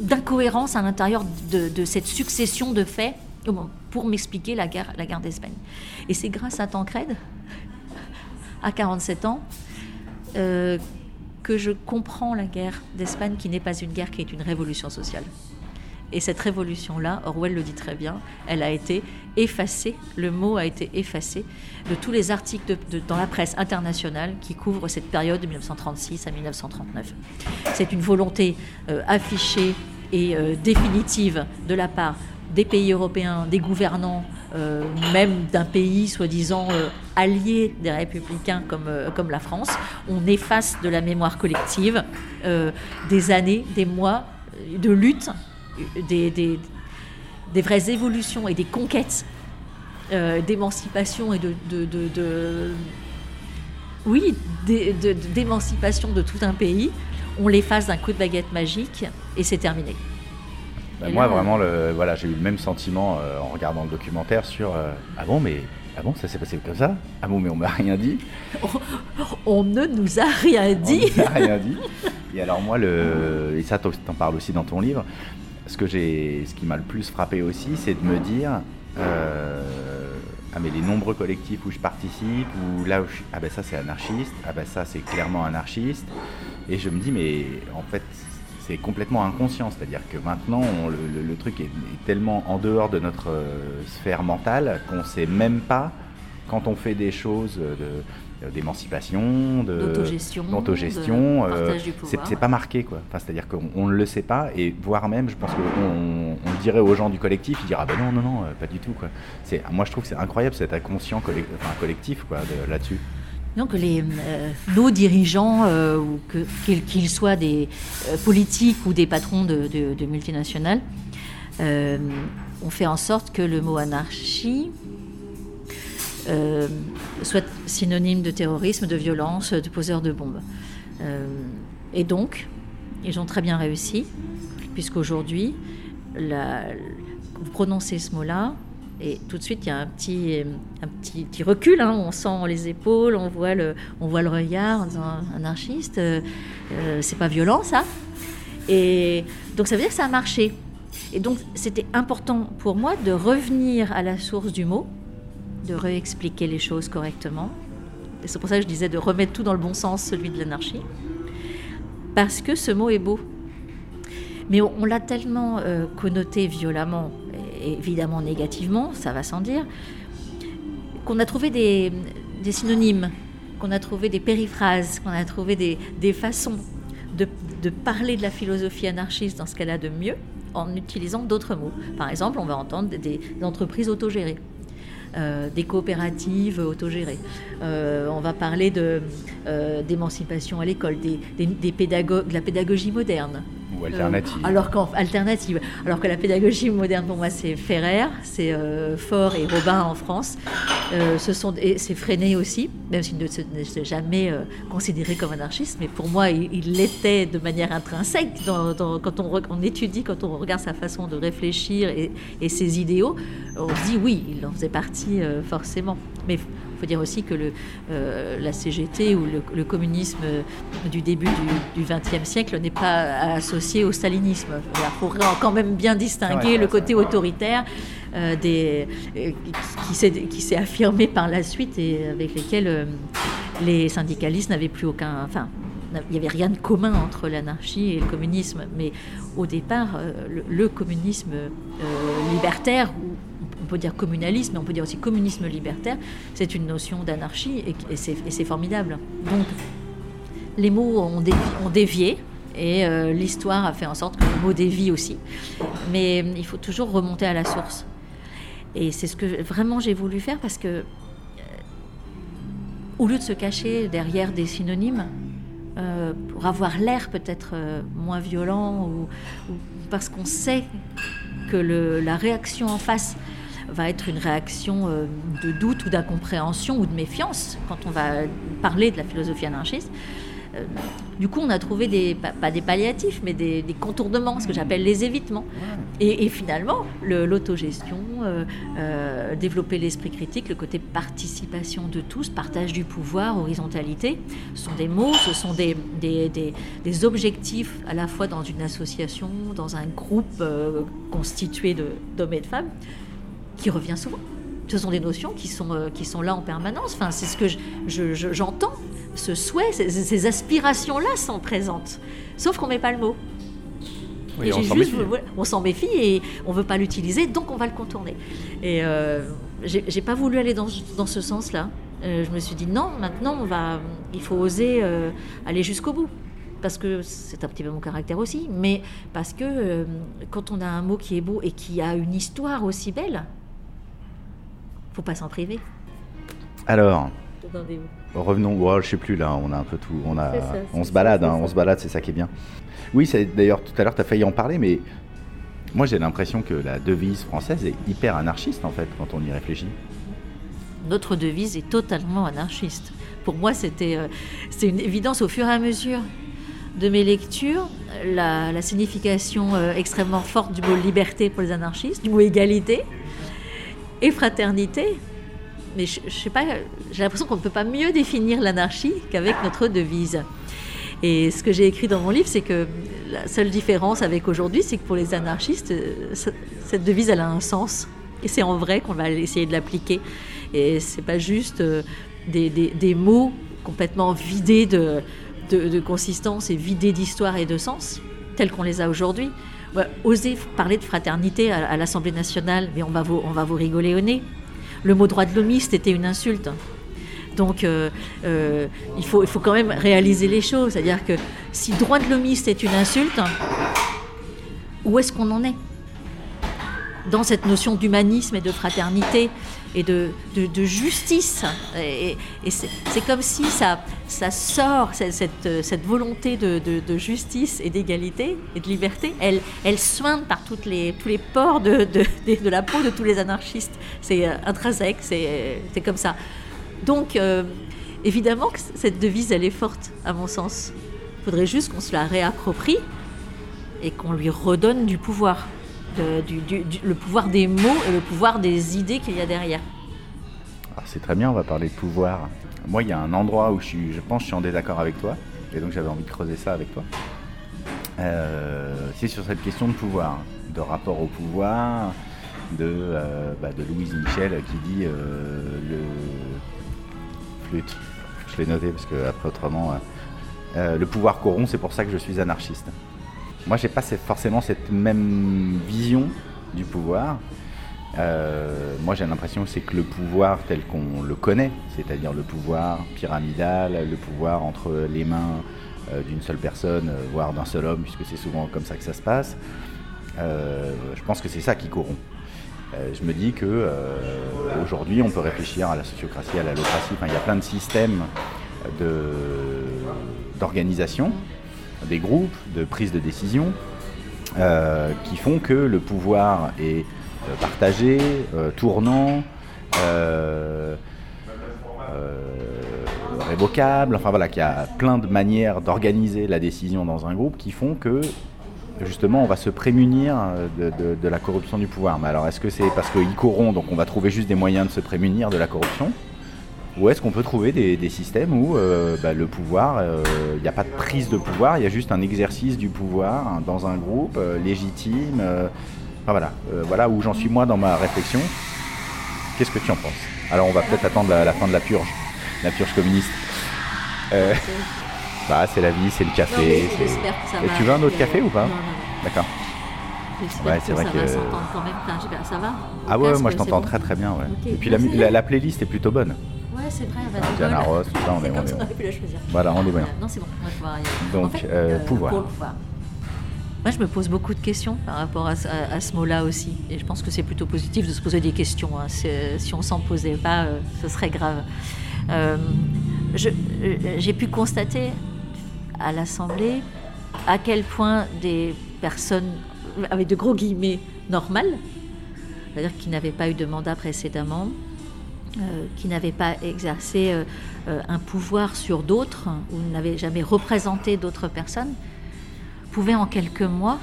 S2: d'incohérence à l'intérieur de, de cette succession de faits pour m'expliquer la guerre, la guerre d'Espagne. Et c'est grâce à Tancred, à 47 ans, euh, que je comprends la guerre d'Espagne qui n'est pas une guerre, qui est une révolution sociale. Et cette révolution-là, Orwell le dit très bien, elle a été effacée, le mot a été effacé de tous les articles dans la presse internationale qui couvrent cette période de 1936 à 1939. C'est une volonté euh, affichée et euh, définitive de la part des pays européens, des gouvernants, euh, même d'un pays soi-disant allié des républicains comme, la France. On efface de la mémoire collective des années, des mois de lutte, des, des, des vraies évolutions et des conquêtes euh, d'émancipation et de, de, de- de- oui, d'é- de- de- d'émancipation de tout un pays. On l'efface d'un coup de baguette magique et c'est terminé.
S4: Bah, moi, vraiment, le, voilà, j'ai eu le même sentiment euh, en regardant le documentaire sur euh, Ah bon, mais ah bon, ça s'est passé comme ça? Ah bon, mais on m'a rien dit?
S2: On, ne nous a rien dit.
S4: On nous a rien dit. Et alors moi, le, et ça, t'en parles aussi dans ton livre. Ce que ce qui m'a le plus frappé aussi, c'est de me dire. Euh, ah mais les nombreux collectifs où je participe, où là où je suis, ah ben ça c'est anarchiste, ah ben ça c'est clairement anarchiste, et je me dis mais en fait c'est complètement inconscient. C'est-à-dire que maintenant, le, truc est, tellement en dehors de notre euh, sphère mentale qu'on ne sait même pas quand on fait des choses d'émancipation,
S2: d'autogestion,
S4: d'autogestion, euh, c'est pas marqué quoi. Enfin, c'est-à-dire qu'on ne le sait pas et voire même, je pense qu'on on le dirait aux gens du collectif, ils diraient ah ben non non non, euh, pas du tout quoi. C'est, moi je trouve que c'est incroyable cet inconscient collectif quoi là-dessus.
S2: Donc les, euh, nos dirigeants, euh, qu'ils soient des euh, politiques ou des patrons de, multinationales, ont fait en sorte que le mot anarchie soit synonyme de terrorisme, de violence, de poseur de bombes. et donc, ils ont très bien réussi, puisqu'aujourd'hui, vous prononcez ce mot-là, et tout de suite, il y a un petit, un petit, recul. Hein. On sent les épaules, on voit le, on voit le regard disant anarchiste, euh, euh, c'est pas violent ça. Et donc ça veut dire que ça a marché. Et donc c'était important pour moi de revenir à la source du mot, de réexpliquer les choses correctement. Et c'est pour ça que je disais de remettre tout dans le bon sens, celui de l'anarchie. Parce que ce mot est beau. Mais on, l'a tellement euh, connoté violemment évidemment négativement, ça va sans dire, qu'on a trouvé des, synonymes, qu'on a trouvé des périphrases, qu'on a trouvé des, façons de, parler de la philosophie anarchiste dans ce qu'elle a de mieux en utilisant d'autres mots. Par exemple, on va entendre des, entreprises autogérées. Euh, des coopératives autogérées. Euh, on va parler euh, d'émancipation à l'école, de la pédagogie moderne.
S4: Ou alternative.
S2: Euh, alors alternative. Alors que la pédagogie moderne pour moi c'est Ferrer, c'est euh, Fort et Robin en France. Euh, ce sont c'est Freinet aussi, même s'il ne s'est jamais considéré comme anarchiste, mais pour moi il l'était de manière intrinsèque quand on, on, étudie, quand on regarde sa façon de réfléchir et, et ses idéaux, on se dit oui, il en faisait partie forcément. Mais faut dire aussi que le, euh, la CGT ou le, communisme du début du XXe siècle n'est pas associé au stalinisme. Il faudrait quand même bien distinguer le côté autoritaire euh, des, euh, qui s'est affirmé par la suite et avec lesquels les syndicalistes n'avaient plus aucun... Enfin, il n'y avait rien de commun entre l'anarchie et le communisme. Mais au départ, le, communisme libertaire, peut dire communalisme, mais on peut dire aussi communisme libertaire, c'est une notion d'anarchie et, c'est formidable. Donc, les mots ont, dévié, et euh, l'histoire a fait en sorte que les mots dévient aussi. Mais euh, il faut toujours remonter à la source. Et c'est ce que vraiment j'ai voulu faire parce que, euh, au lieu de se cacher derrière des synonymes, pour avoir l'air peut-être moins violent ou, parce qu'on sait que la réaction en face va être une réaction euh, de doute ou d'incompréhension ou de méfiance quand on va parler de la philosophie anarchiste. Euh, du coup, on a trouvé des, pas, des palliatifs, mais des, contournements, ce que j'appelle les évitements. Et, finalement, l'autogestion, euh, développer l'esprit critique, le côté participation de tous, partage du pouvoir, horizontalité, ce sont des mots, ce sont des, des, objectifs à la fois dans une association, dans un groupe constitué d'hommes et de femmes, qui revient souvent. Ce sont des notions qui sont, euh, qui sont là en permanence. Enfin, c'est ce que j'entends. ce souhait, ces, aspirations-là sont présentes. Sauf qu'on ne met pas le mot. on s'en méfie. et on ne veut pas l'utiliser, donc on va le contourner. Et euh, j'ai pas voulu aller dans, dans ce sens-là. Euh, je me suis dit non, maintenant on va, il faut oser euh, aller jusqu'au bout parce que c'est un petit peu mon caractère aussi, mais parce que quand on a un mot qui est beau et qui a une histoire aussi belle, faut pas s'en priver.
S4: Alors, revenons. Oh, je sais plus là, on a un peu tout. On a, on se balade, hein, on se balade, c'est ça qui est bien. Oui, c'est d'ailleurs tout à l'heure tu as failli en parler, mais moi j'ai l'impression que la devise française est hyper anarchiste en fait quand on y réfléchit.
S2: Notre devise est totalement anarchiste. Pour moi, c'était euh, c'est une évidence au fur et à mesure de mes lectures la, signification euh, extrêmement forte du mot liberté pour les anarchistes, du mot égalité et fraternité. Mais je, sais pas, j'ai l'impression qu'on ne peut pas mieux définir l'anarchie qu'avec notre devise. Et ce que j'ai écrit dans mon livre, c'est que la seule différence avec aujourd'hui, c'est que pour les anarchistes, euh, cette devise, elle a un sens. Et c'est en vrai qu'on va essayer de l'appliquer. Et c'est pas juste euh, des, des, mots complètement vidés de, de, consistance et vidés d'histoire et de sens, tels qu'on les a aujourd'hui. Oser parler de fraternité à, l'Assemblée nationale, mais on va, vous, on va rigoler au nez. Le mot droit de l'homiste était une insulte. Donc euh, euh, il, faut, il faut quand même réaliser les choses. C'est-à-dire que si droit de l'homiste est une insulte, où est-ce qu'on en est? Dans cette notion d'humanisme et de fraternité et de, justice. Et, c'est comme si ça, sort, cette, volonté de, justice et d'égalité et de liberté, elle, elle soigne par tous les pores de, la peau de tous les anarchistes. C'est euh, intrinsèque, c'est comme ça. Donc, euh, évidemment cette devise, elle est forte, à mon sens. Il faudrait juste qu'on se la réapproprie et qu'on lui redonne du pouvoir le pouvoir des mots et le pouvoir des idées qu'il y a derrière.
S4: Ah, c'est très bien, on va parler de pouvoir. Moi, il y a un endroit où je, suis, je pense que je suis en désaccord avec toi, et donc j'avais envie de creuser ça avec toi. Euh, c'est sur cette question de pouvoir, de rapport au pouvoir, de, euh, bah, de Louise Michel qui dit euh, le. Je l'ai noté parce que après autrement, le pouvoir corrompt, c'est pour ça que je suis anarchiste. Moi, j'ai pas forcément cette même vision du pouvoir. Euh, moi, j'ai l'impression c'est que le pouvoir tel qu'on le connaît, c'est-à-dire le pouvoir pyramidal, le pouvoir entre les mains euh, d'une seule personne, euh, voire d'un seul homme, puisque c'est souvent comme ça que ça se passe. je pense que c'est ça qui corrompt. je me dis que aujourd'hui, on peut réfléchir à la sociocratie, à la locratie. il y a plein de systèmes d'organisation des groupes de prise de décision euh, qui font que le pouvoir est euh, partagé, euh, tournant, révocable, enfin voilà, qu'il y a plein de manières d'organiser la décision dans un groupe qui font que justement on va se prémunir de, la corruption du pouvoir. Mais alors est-ce que c'est parce qu'ils corrompent, donc on va trouver juste des moyens de se prémunir de la corruption? Ou est-ce qu'on peut trouver des, systèmes où euh, bah, le pouvoir, il euh, n'y a pas de prise de pouvoir, il y a juste un exercice du pouvoir hein, dans un groupe euh, légitime enfin, voilà, voilà où j'en suis moi dans ma réflexion. Qu'est-ce que tu en penses? Alors on va peut-être attendre la, fin de la purge, la purge communiste. bah, c'est la vie, c'est le café. Et tu veux un autre café ou pas? D'accord.
S2: Ouais, c'est vrai que. Ça va quand même. ça va?
S4: Ah ouais, moi je t'entends très très bien. Ouais. Et puis la, la, playlist est plutôt bonne.
S2: Ouais, c'est vrai, elle va ah, Diana
S4: Ross, tout ça, on est, on est, on est Voilà, on est bien.
S2: Non, c'est bon, on va pouvoir
S4: Donc, en fait, euh, pouvoir.
S2: pouvoir. Moi, je me pose beaucoup de questions par rapport à, ce mot-là aussi. Et je pense que c'est plutôt positif de se poser des questions. Hein. Si on s'en posait pas, euh, ce serait grave. Euh, J'ai pu constater à l'Assemblée à quel point des personnes, avec de gros guillemets, normales, c'est-à-dire qui n'avaient pas eu de mandat précédemment, euh, qui n'avaient pas exercé euh, euh, un pouvoir sur d'autres ou n'avaient jamais représenté d'autres personnes, pouvaient en quelques mois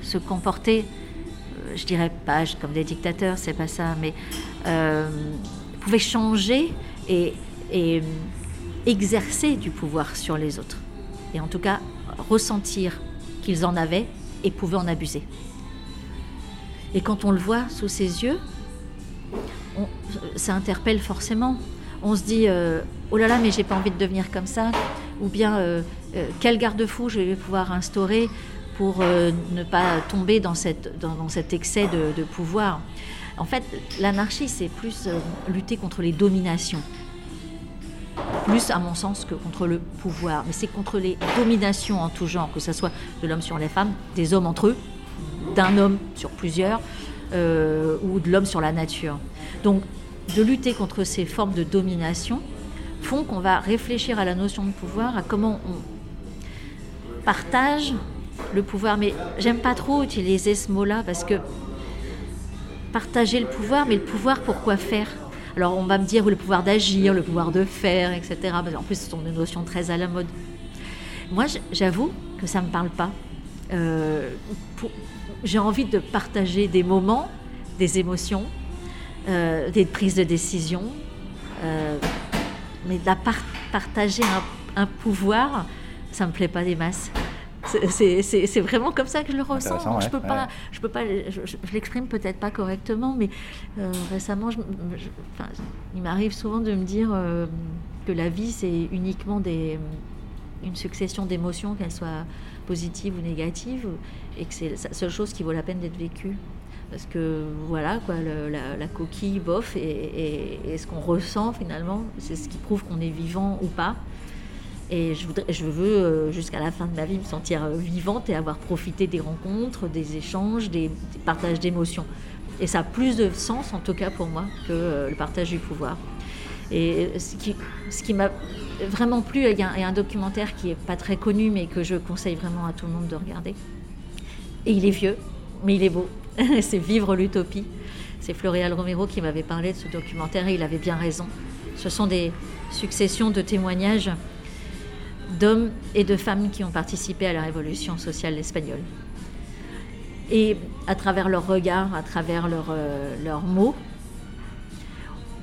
S2: se comporter, je dirais pas comme des dictateurs, c'est pas ça, mais pouvaient changer et, et exercer du pouvoir sur les autres. Et en tout cas, ressentir qu'ils en avaient et pouvaient en abuser. Et quand on le voit sous ses yeux, ça interpelle forcément. On se dit euh, oh là là, mais j'ai pas envie de devenir comme ça, ou bien euh, euh, quel garde-fou je vais pouvoir instaurer pour ne pas tomber dans, cette, dans, cet excès de, pouvoir. En fait, l'anarchie, c'est plus lutter contre les dominations. Plus, à mon sens, que contre le pouvoir. Mais c'est contre les dominations en tout genre, que ce soit de l'homme sur les femmes, des hommes entre eux, d'un homme sur plusieurs, ou de l'homme sur la nature. Donc, de lutter contre ces formes de domination font qu'on va réfléchir à la notion de pouvoir, à comment on partage le pouvoir. Mais j'aime pas trop utiliser ce mot-là parce que partager le pouvoir, mais le pouvoir pour quoi faire? Alors on va me dire le pouvoir d'agir, le pouvoir de faire, etc. En plus, ce sont des notions très à la mode. Moi, j'avoue que ça ne me parle pas. Euh, j'ai envie de partager des moments, des émotions, euh, des prises de décision, euh, mais de partager un, pouvoir, ça me plaît pas des masses. C'est vraiment comme ça que je le ressens. je peux pas, je peux pas, je, l'exprime peut-être pas correctement, mais récemment, je, il m'arrive souvent de me dire que la vie c'est uniquement des, une succession d'émotions, qu'elles soient positive ou négative, et que c'est la seule chose qui vaut la peine d'être vécue. Parce que voilà, quoi, la, coquille, bof, et, ce qu'on ressent finalement, c'est ce qui prouve qu'on est vivant ou pas. Et je, veux, euh, jusqu'à la fin de ma vie, me sentir euh, vivante et avoir profité des rencontres, des échanges, des, partages d'émotions. Et ça a plus de sens, en tout cas pour moi, que euh, le partage du pouvoir. Et ce qui, m'a vraiment plu, il y, a, un documentaire qui est pas très connu, mais que je conseille vraiment à tout le monde de regarder. Et il est vieux, mais il est beau. c'est Vivre l'utopie. C'est Floréal Romero qui m'avait parlé de ce documentaire et il avait bien raison. Ce sont des successions de témoignages d'hommes et de femmes qui ont participé à la révolution sociale espagnole. Et à travers leurs regards, à travers leurs, euh, leurs mots,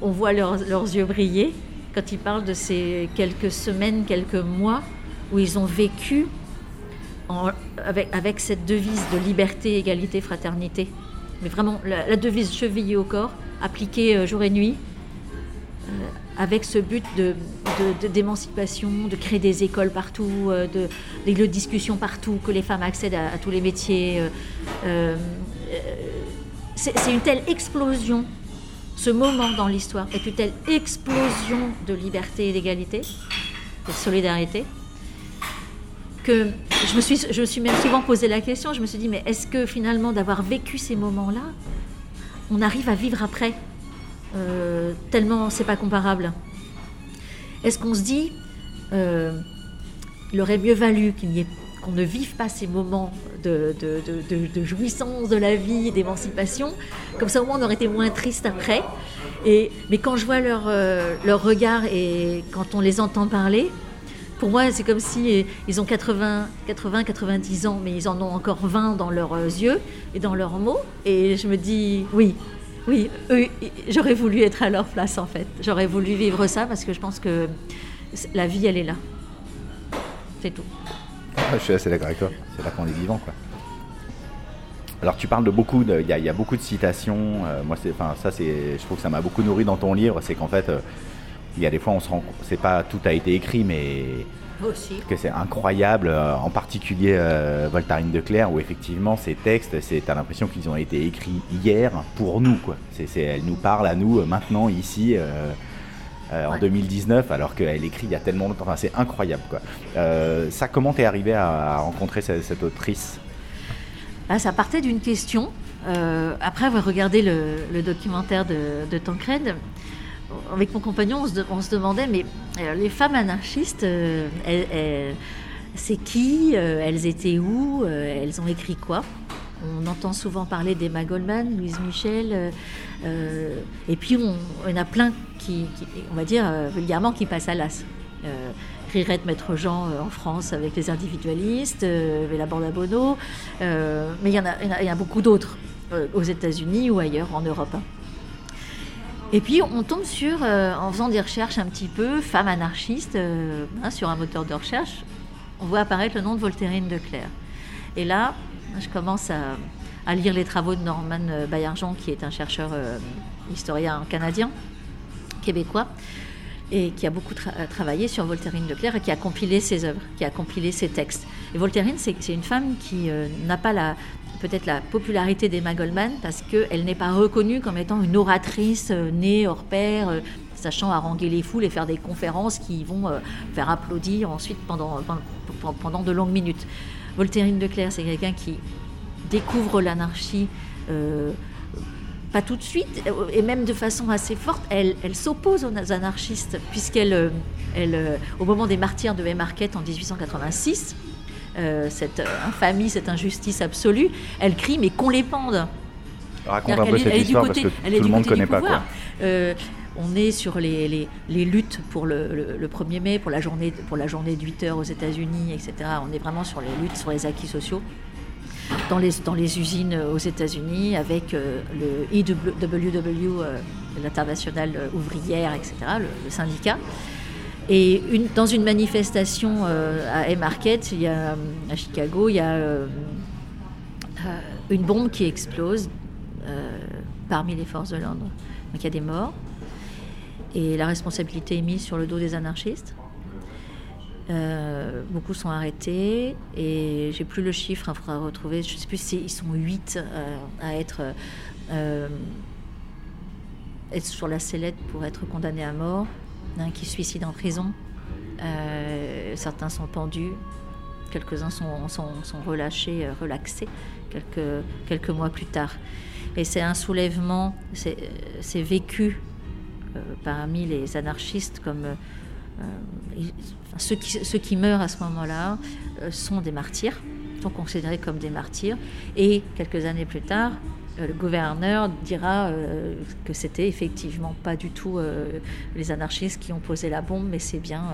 S2: on voit leurs, yeux briller quand ils parlent de ces quelques semaines, quelques mois où ils ont vécu avec, cette devise de liberté, égalité, fraternité. Mais vraiment, la, devise chevillée au corps, appliquée euh, jour et nuit, euh, avec ce but d'émancipation, de, créer des écoles partout, euh, de, des lieux de discussion partout, que les femmes accèdent à, tous les métiers. c'est une telle explosion ce moment dans l'histoire est une telle explosion de liberté et d'égalité, de solidarité, je me, suis, je suis même souvent posé la question, je me suis dit, mais est-ce que finalement d'avoir vécu ces moments-là, on arrive à vivre après euh, Tellement c'est pas comparable? Est-ce qu'on se dit, euh, il aurait mieux valu qu'on ne vive pas ces moments de, jouissance de la vie, d'émancipation? Comme ça, au moins, on aurait été moins triste après. Et, mais quand je vois leur, euh, leur regard et quand on les entend parler, pour moi, c'est comme si euh, ils ont 80, 80, 90 ans, mais ils en ont encore 20 dans leurs euh, yeux et dans leurs mots. Et je me dis, oui, oui, j'aurais voulu être à leur place en fait. J'aurais voulu vivre ça parce que je pense que la vie, elle est là. C'est tout.
S4: je suis assez d'accord avec toi. C'est là qu'on est vivant, quoi. Alors tu parles de beaucoup, il y, a beaucoup de citations. Euh, moi, enfin, ça, c'est, je trouve que ça m'a beaucoup nourri dans ton livre. C'est qu'en fait, euh, il y a des fois, on se rend, c'est pas tout a été écrit, mais
S2: aussi.
S4: que c'est incroyable. Euh, en particulier Voltarine de Claire, où effectivement ces textes, c'est, t'as l'impression qu'ils ont été écrits hier pour nous, quoi. C'est, elle nous parle à nous maintenant ici. Euh, en 2019, alors qu'elle écrit il y a tellement longtemps. Enfin, c'est incroyable. Quoi. Euh, ça, comment t'es arrivé à, rencontrer cette, autrice?
S2: Ah, Ça partait d'une question. Euh, après avoir regardé le, documentaire de, de, Tancred, avec mon compagnon, on se, demandait, mais les femmes anarchistes, c'est qui Elles étaient où Elles ont écrit quoi? On entend souvent parler d'Emma Goldman, Louise Michel, euh, euh, et puis on, en a plein qui, on va dire euh, vulgairement, qui passent à l'as. Euh, Rirette Maître Jean en France avec les individualistes, Vela Bordabono, mais il y, en a, beaucoup d'autres aux États-Unis ou ailleurs en Europe. Et puis on tombe sur, en faisant des recherches un petit peu, femmes anarchistes, hein, sur un moteur de recherche, on voit apparaître le nom de Voltairine de Claire. Et là, je commence à, lire les travaux de Norman Bayargent, qui est un chercheur euh, historien canadien, québécois, et qui a beaucoup travaillé sur Voltairine de Claire et qui a compilé ses œuvres, qui a compilé ses textes. Et Voltairine, c'est une femme qui euh, n'a pas la peut-être la popularité d'Emma Goldman parce qu'elle n'est pas reconnue comme étant une oratrice euh, née hors pair, sachant haranguer les foules et faire des conférences qui vont faire applaudir ensuite pendant, pendant, de longues minutes. Voltairine de Claire, c'est quelqu'un qui découvre l'anarchie. Euh, pas tout de suite, et même de façon assez forte, elle, s'oppose aux anarchistes, puisqu'elle, euh, elle, euh, au moment des martyrs de Haymarket en 1886, cette infamie, cette injustice absolue, elle crie mais qu'on les pende.
S4: Raconte un peu cette histoire parce que tout le monde ne connaît pas. Quoi
S2: on est sur les, luttes pour le, 1er mai, pour la journée, pour la journée de 8 heures aux États-Unis, etc. On est vraiment sur les luttes, sur les acquis sociaux. Dans les, dans les usines aux États-Unis, avec le IWW, l'internationale ouvrière, etc., le syndicat. Et une, dans une manifestation euh, à M-Market, il y a, à Chicago, il y a euh, euh, une bombe qui explose parmi les forces de l'ordre. Donc il y a des morts. Et la responsabilité est mise sur le dos des anarchistes. beaucoup sont arrêtés et j'ai plus le chiffre, il faudra retrouver. Je ne sais plus si ils sont 8 à être, être sur la sellette pour être condamnés à mort qui se suicident en prison. Euh, certains sont pendus, quelques-uns sont, relâchés, euh, relaxés quelques, quelques mois plus tard. Et c'est un soulèvement, c'est vécu euh, parmi les anarchistes comme ceux, qui, meurent à ce moment-là sont des martyrs, sont considérés comme des martyrs. Et quelques années plus tard, le gouverneur dira euh, que c'était effectivement pas du tout euh, les anarchistes qui ont posé la bombe, mais c'est bien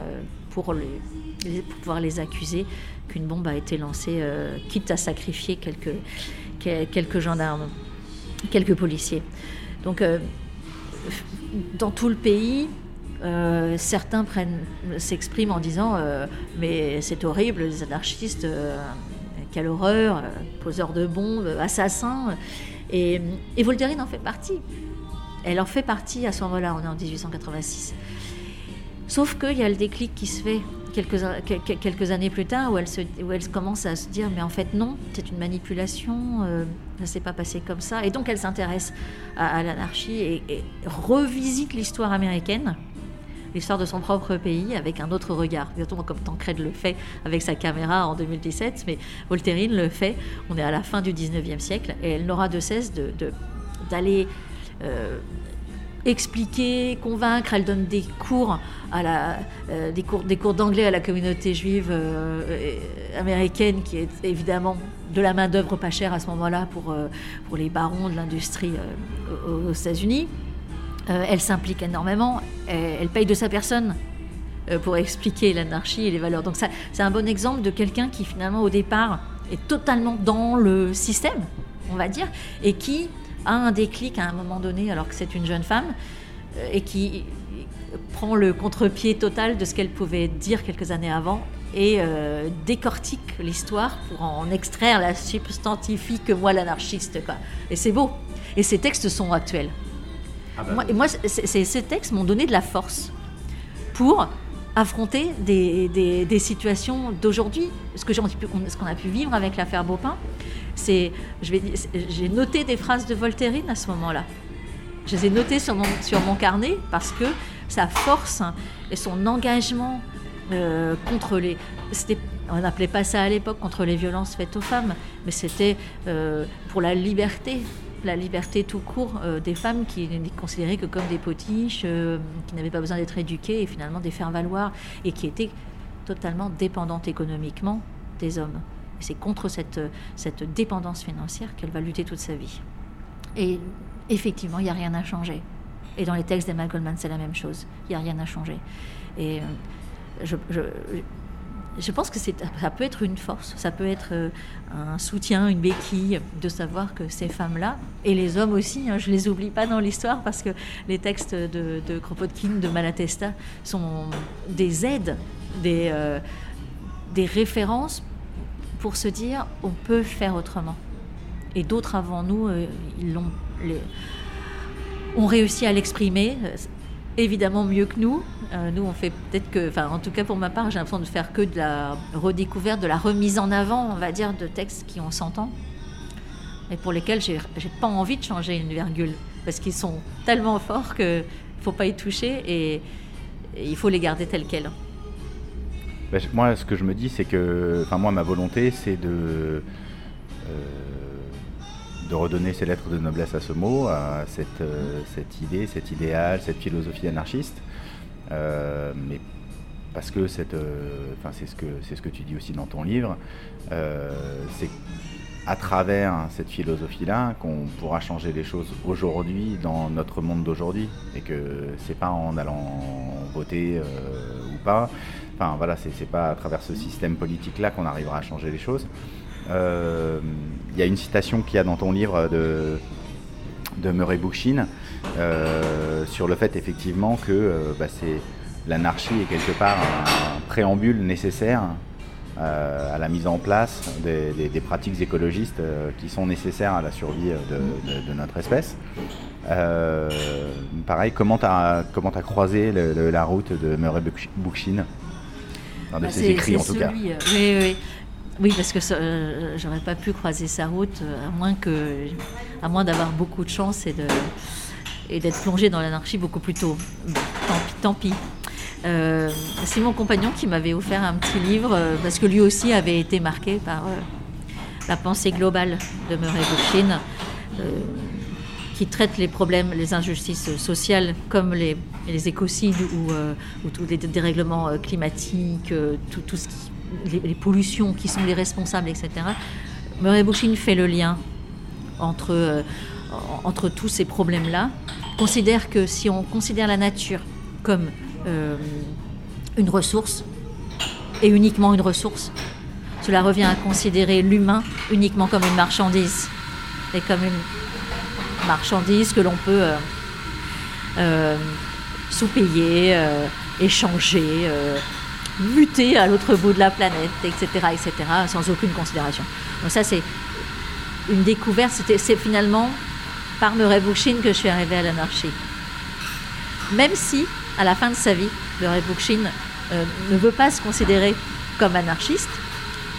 S2: pour, pouvoir les accuser qu'une bombe a été lancée, quitte à sacrifier quelques, quelques gendarmes, quelques policiers. Donc, dans tout le pays, certains s'expriment en disant mais c'est horrible, les anarchistes, quelle horreur, poseurs de bombes, assassins. Et, et en fait partie. Elle en fait partie à ce moment-là, on est en 1886. Sauf qu'il y a le déclic qui se fait quelques, années plus tard, où elle, se, commence à se dire, mais en fait non, c'est une manipulation, euh, ça s'est pas passé comme ça. Et donc elle s'intéresse à, l'anarchie et, revisite l'histoire américaine, l'histoire de son propre pays avec un autre regard. Exactement comme Tancred le fait avec sa caméra en 2017, mais Voltairine le fait. On est à la fin du 19e siècle et elle n'aura de cesse d'aller de, euh, expliquer, convaincre. Elle donne des cours à la, euh, des cours, des cours d'anglais à la communauté juive euh, américaine, qui est évidemment de la main d'œuvre pas chère à ce moment-là pour, pour les barons de l'industrie aux États-Unis. Euh, elle s'implique énormément, elle, paye de sa personne euh, pour expliquer l'anarchie et les valeurs. Donc c'est un bon exemple de quelqu'un qui finalement au départ est totalement dans le système, on va dire, et qui a un déclic à un moment donné alors que c'est une jeune femme euh, et qui prend le contre-pied total de ce qu'elle pouvait dire quelques années avant et décortique l'histoire pour en extraire la substantifique moi l'anarchiste. Et c'est beau. Et ces textes sont actuels. Ah bah moi, ces textes m'ont donné de la force pour affronter des, situations d'aujourd'hui. Ce qu'on a pu vivre avec l'affaire Beaupin, c'est, j'ai noté des phrases de Voltairine à ce moment-là. Je les ai notées sur mon, sur mon carnet parce que sa force et son engagement euh, contre les... On n'appelait pas ça à l'époque contre les violences faites aux femmes, mais c'était euh, pour la liberté, la liberté tout court euh, des femmes qui n'étaient considérées que comme des potiches, euh, qui n'avaient pas besoin d'être éduquées et finalement des faire-valoir et qui étaient totalement dépendantes économiquement des hommes. c'est contre cette, cette dépendance financière qu'elle va lutter toute sa vie. Et effectivement, il n'y a rien à changer. Et dans les textes d'Emma Goldman, c'est la même chose. Il n'y a rien à changer. Et euh, je, je pense que ça peut être une force, ça peut être euh, un soutien, une béquille de savoir que ces femmes-là, et les hommes aussi, hein, je ne les oublie pas dans l'histoire parce que les textes de, Kropotkin, de Malatesta sont des aides, des, euh, des références pour se dire on peut faire autrement. Et d'autres avant nous, euh, ils ont réussi à l'exprimer évidemment mieux que nous. Euh, nous, on fait peut-être que, enfin, en tout cas pour ma part, j'ai l'impression de faire que de la redécouverte, de la remise en avant, on va dire, de textes qui ont 100 ans et pour lesquels j'ai, pas envie de changer une virgule parce qu'ils sont tellement forts qu'il faut pas y toucher et, il faut les garder tels quels.
S4: Bah, moi, ce que je me dis, c'est que, enfin, moi, ma volonté, c'est de euh, de redonner ses lettres de noblesse à ce mot, à cette, euh, idée, cet idéal, cette philosophie anarchiste. Euh, mais parce que euh, c'est ce que c'est ce que tu dis aussi dans ton livre, c'est à travers cette philosophie-là qu'on pourra changer les choses aujourd'hui dans notre monde d'aujourd'hui et que c'est pas en allant voter ou pas. Enfin voilà, c'est pas à travers ce système politique-là qu'on arrivera à changer les choses. Euh, il y a une citation qu'il y a dans ton livre de, de Murray Bookchin euh, sur le fait effectivement que bah, c'est l'anarchie est quelque part un préambule nécessaire euh, à la mise en place des, pratiques écologistes euh, qui sont nécessaires à la survie de, notre espèce. Euh, pareil, comment tu as, comment as croisé la route de Murray Bookchin?
S2: Dans de bah, ses écrits en tout cas. oui, oui. Oui, parce que j'aurais pas pu croiser sa route à moins moins d'avoir beaucoup de chance et d'être plongé dans l'anarchie beaucoup plus tôt. tant pis. Euh, c'est mon compagnon qui m'avait offert un petit livre euh, parce que lui aussi avait été marqué par euh, la pensée globale de Murray Bookchin qui traite les problèmes, les injustices sociales comme les, écocides ou, tous les dérèglements climatiques, tout, ce qui, les, pollutions qui sont les responsables, etc. Murray Bookchin fait le lien entre, entre tous ces problèmes-là, considère que si on considère la nature comme euh, une ressource et uniquement une ressource. Cela revient à considérer l'humain uniquement comme une marchandise et comme une marchandise que l'on peut euh, euh, sous-payer, échanger, muter à l'autre bout de la planète, etc., etc., sans aucune considération. Donc ça, c'est une découverte. C'est finalement par Murray Bookchin que je suis arrivée à l'anarchie. Même si à la fin de sa vie, le Bookchin euh, ne veut pas se considérer comme anarchiste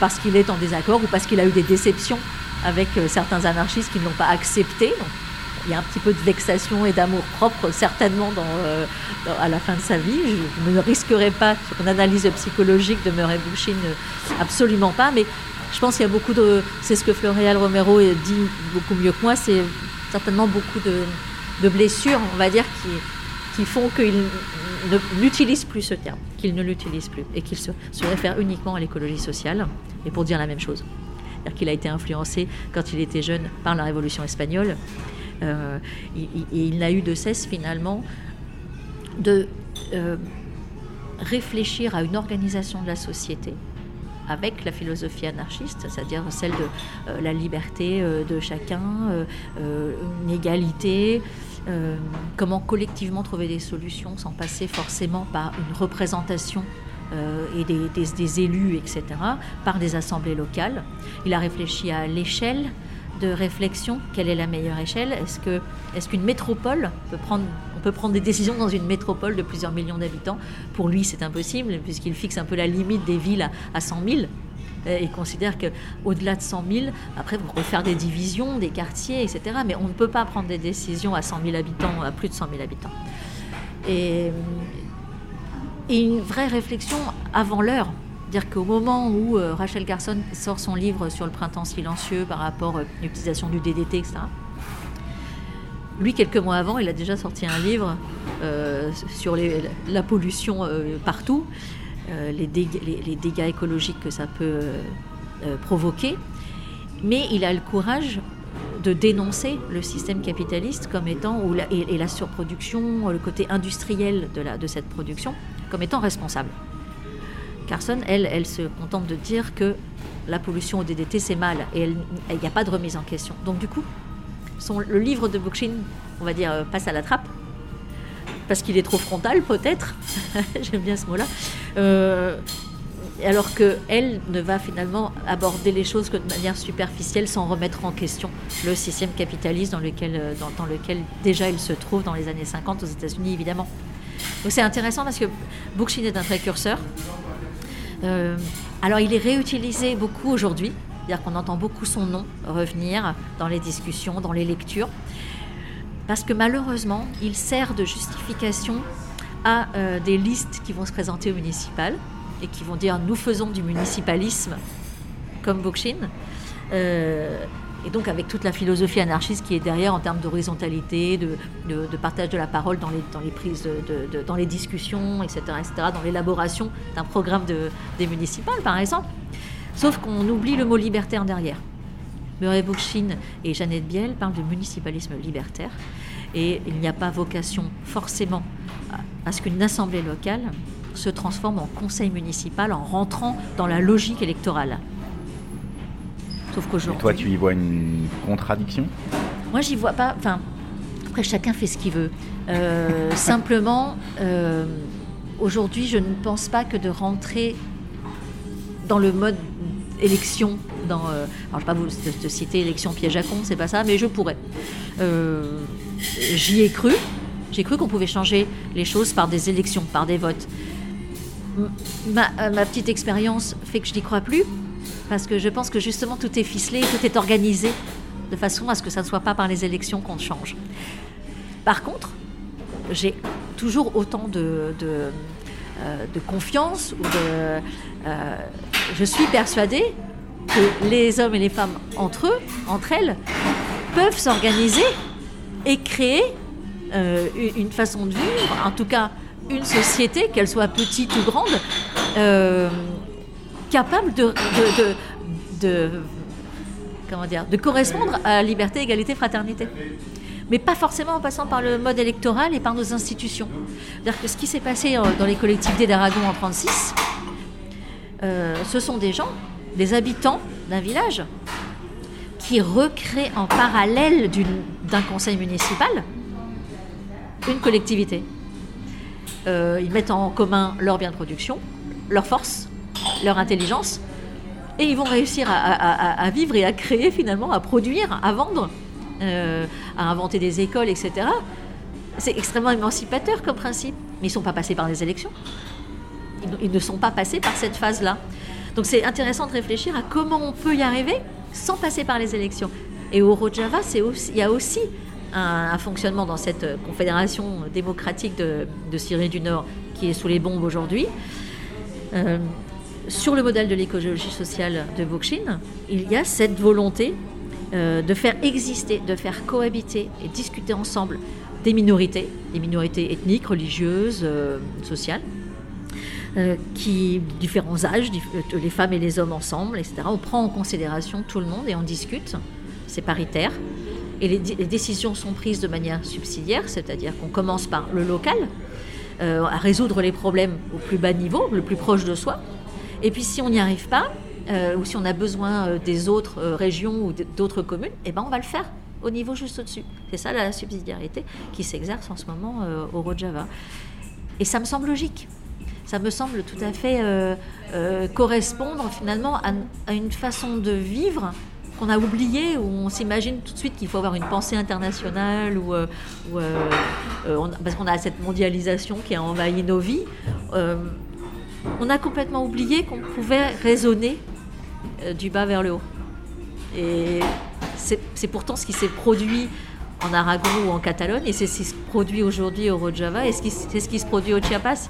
S2: parce qu'il est en désaccord ou parce qu'il a eu des déceptions avec euh, certains anarchistes qui ne l'ont pas accepté. Il y a un petit peu de vexation et d'amour propre certainement euh, à la fin de sa vie. Je ne risquerai pas sur une analyse psychologique de Murray absolument pas, mais je pense qu'il y a beaucoup de... C'est ce que Floréal Romero dit beaucoup mieux que moi, c'est certainement beaucoup de, blessures, on va dire, qui font qu'il n'utilise plus ce terme, qu'il ne l'utilise plus et qu'il se, réfère uniquement à l'écologie sociale et pour dire la même chose. C'est-à-dire qu'il a été influencé quand il était jeune par la Révolution espagnole euh, et, il n'a eu de cesse finalement de euh, réfléchir à une organisation de la société avec la philosophie anarchiste, c'est-à-dire celle de euh, la liberté de chacun, une égalité, euh, comment collectivement trouver des solutions sans passer forcément par une représentation euh, et des, élus, etc., par des assemblées locales. Il a réfléchi à l'échelle de réflexion. Quelle est la meilleure échelle? Est-ce est-ce qu'une métropole peut prendre on peut prendre des décisions dans une métropole de plusieurs millions d'habitants? Pour lui, c'est impossible puisqu'il fixe un peu la limite des villes à, à 100 000 et considère qu'au-delà de 100 000, après, vous pouvez faire des divisions, des quartiers, etc. Mais on ne peut pas prendre des décisions à 100 000 habitants, à plus de 100 000 habitants. Et, une vraie réflexion avant l'heure. Dire qu'au moment où euh, Rachel Carson sort son livre sur le printemps silencieux par rapport à l'utilisation du DDT, etc., lui, quelques mois avant, il a déjà sorti un livre euh, sur la pollution euh, partout. Euh, les, dégâts, écologiques que ça peut euh, euh, provoquer, mais il a le courage de dénoncer le système capitaliste comme étant, et, la surproduction, le côté industriel la, de cette production, comme étant responsable. Carson, elle, elle se contente de dire que la pollution au DDT, c'est mal, et il n'y a pas de remise en question. Donc du coup, le livre de Bookchin, on va dire, passe à la trappe, parce qu'il est trop frontal peut-être, j'aime bien ce mot-là, euh, alors qu'elle ne va finalement aborder les choses que de manière superficielle sans remettre en question le système capitaliste dans lequel, euh, déjà il se trouve dans les années 50 aux États-Unis évidemment. Donc c'est intéressant parce que Bookchin est un précurseur. Euh, alors il est réutilisé beaucoup aujourd'hui, c'est-à-dire qu'on entend beaucoup son nom revenir dans les discussions, dans les lectures parce que malheureusement, il sert de justification à euh, des listes qui vont se présenter au municipal et qui vont dire nous faisons du municipalisme comme Bookchin. Euh, et donc avec toute la philosophie anarchiste qui est derrière en termes d'horizontalité, de, partage de la parole dans les, dans les prises, de, dans les discussions, etc., etc., dans l'élaboration d'un programme des municipales, par exemple. Sauf qu'on oublie le mot libertaire derrière. Murray Bookchin et Jeannette Biel parlent de municipalisme libertaire. Et il n'y a pas vocation forcément à ce qu'une assemblée locale se transforme en conseil municipal en rentrant dans la logique électorale.
S4: Sauf qu'aujourd'hui. Toi, tu y vois une contradiction
S2: Moi, j'y vois pas. Enfin, après, chacun fait ce qu'il veut. Euh, simplement, euh, aujourd'hui, je ne pense pas que de rentrer dans le mode élection, dans, euh, alors je ne vais pas vous te citer élection piège à con, c'est pas ça, mais je pourrais. J'y ai cru. J'ai cru qu'on pouvait changer les choses par des élections, par des votes. Ma, ma petite expérience fait que je n'y crois plus, parce que je pense que justement tout est ficelé, tout est organisé de façon à ce que ça ne soit pas par les élections qu'on change. Par contre, j'ai toujours autant de, euh, confiance. Euh, je suis persuadée que les hommes et les femmes entre eux, entre elles, peuvent s'organiser et créer euh, une façon de vivre, en tout cas une société, qu'elle soit petite ou grande, capable de, correspondre à liberté, égalité, fraternité mais pas forcément en passant par le mode électoral et par nos institutions. C'est-à-dire que ce qui s'est passé euh, dans les collectivités d'Aragon en 1936, euh, ce sont des gens, des habitants d'un village, qui recréent en parallèle d'un conseil municipal une collectivité. Euh, ils mettent en commun leurs biens de production, leurs forces, leur intelligence, et ils vont réussir à, vivre et à créer finalement, à produire, à vendre euh, à inventer des écoles, etc. C'est extrêmement émancipateur comme principe. Mais ils ne sont pas passés par des élections. Ils, ne sont pas passés par cette phase-là. Donc c'est intéressant de réfléchir à comment on peut y arriver sans passer par les élections. Et au Rojava, il y a aussi un, fonctionnement dans cette confédération démocratique de, Syrie du Nord qui est sous les bombes aujourd'hui. Euh, sur le modèle de l'écologie sociale de Bookchin, il y a cette volonté euh, de faire exister, de faire cohabiter et discuter ensemble des minorités, des minorités ethniques, religieuses, euh, sociales, euh, qui différents âges, les femmes et les hommes ensemble, etc. On prend en considération tout le monde et on discute. C'est paritaire. Et les, décisions sont prises de manière subsidiaire, c'est-à-dire qu'on commence par le local, à résoudre les problèmes au plus bas niveau, le plus proche de soi. Et puis si on n'y arrive pas, euh, ou si on a besoin euh, des autres euh, régions ou d'autres communes, eh ben on va le faire au niveau juste au-dessus. C'est ça la subsidiarité qui s'exerce en ce moment au Rojava. Et ça me semble logique. Ça me semble tout à fait correspondre finalement à, une façon de vivre qu'on a oublié, où on s'imagine tout de suite qu'il faut avoir une pensée internationale, ou, parce qu'on a cette mondialisation qui a envahi nos vies. On a complètement oublié qu'on pouvait raisonner euh, du bas vers le haut. Et c'est pourtant ce qui s'est produit en Aragon ou en Catalogne, et c'est ce qui se produit aujourd'hui au Rojava, et c'est ce qui se produit au Chiapas.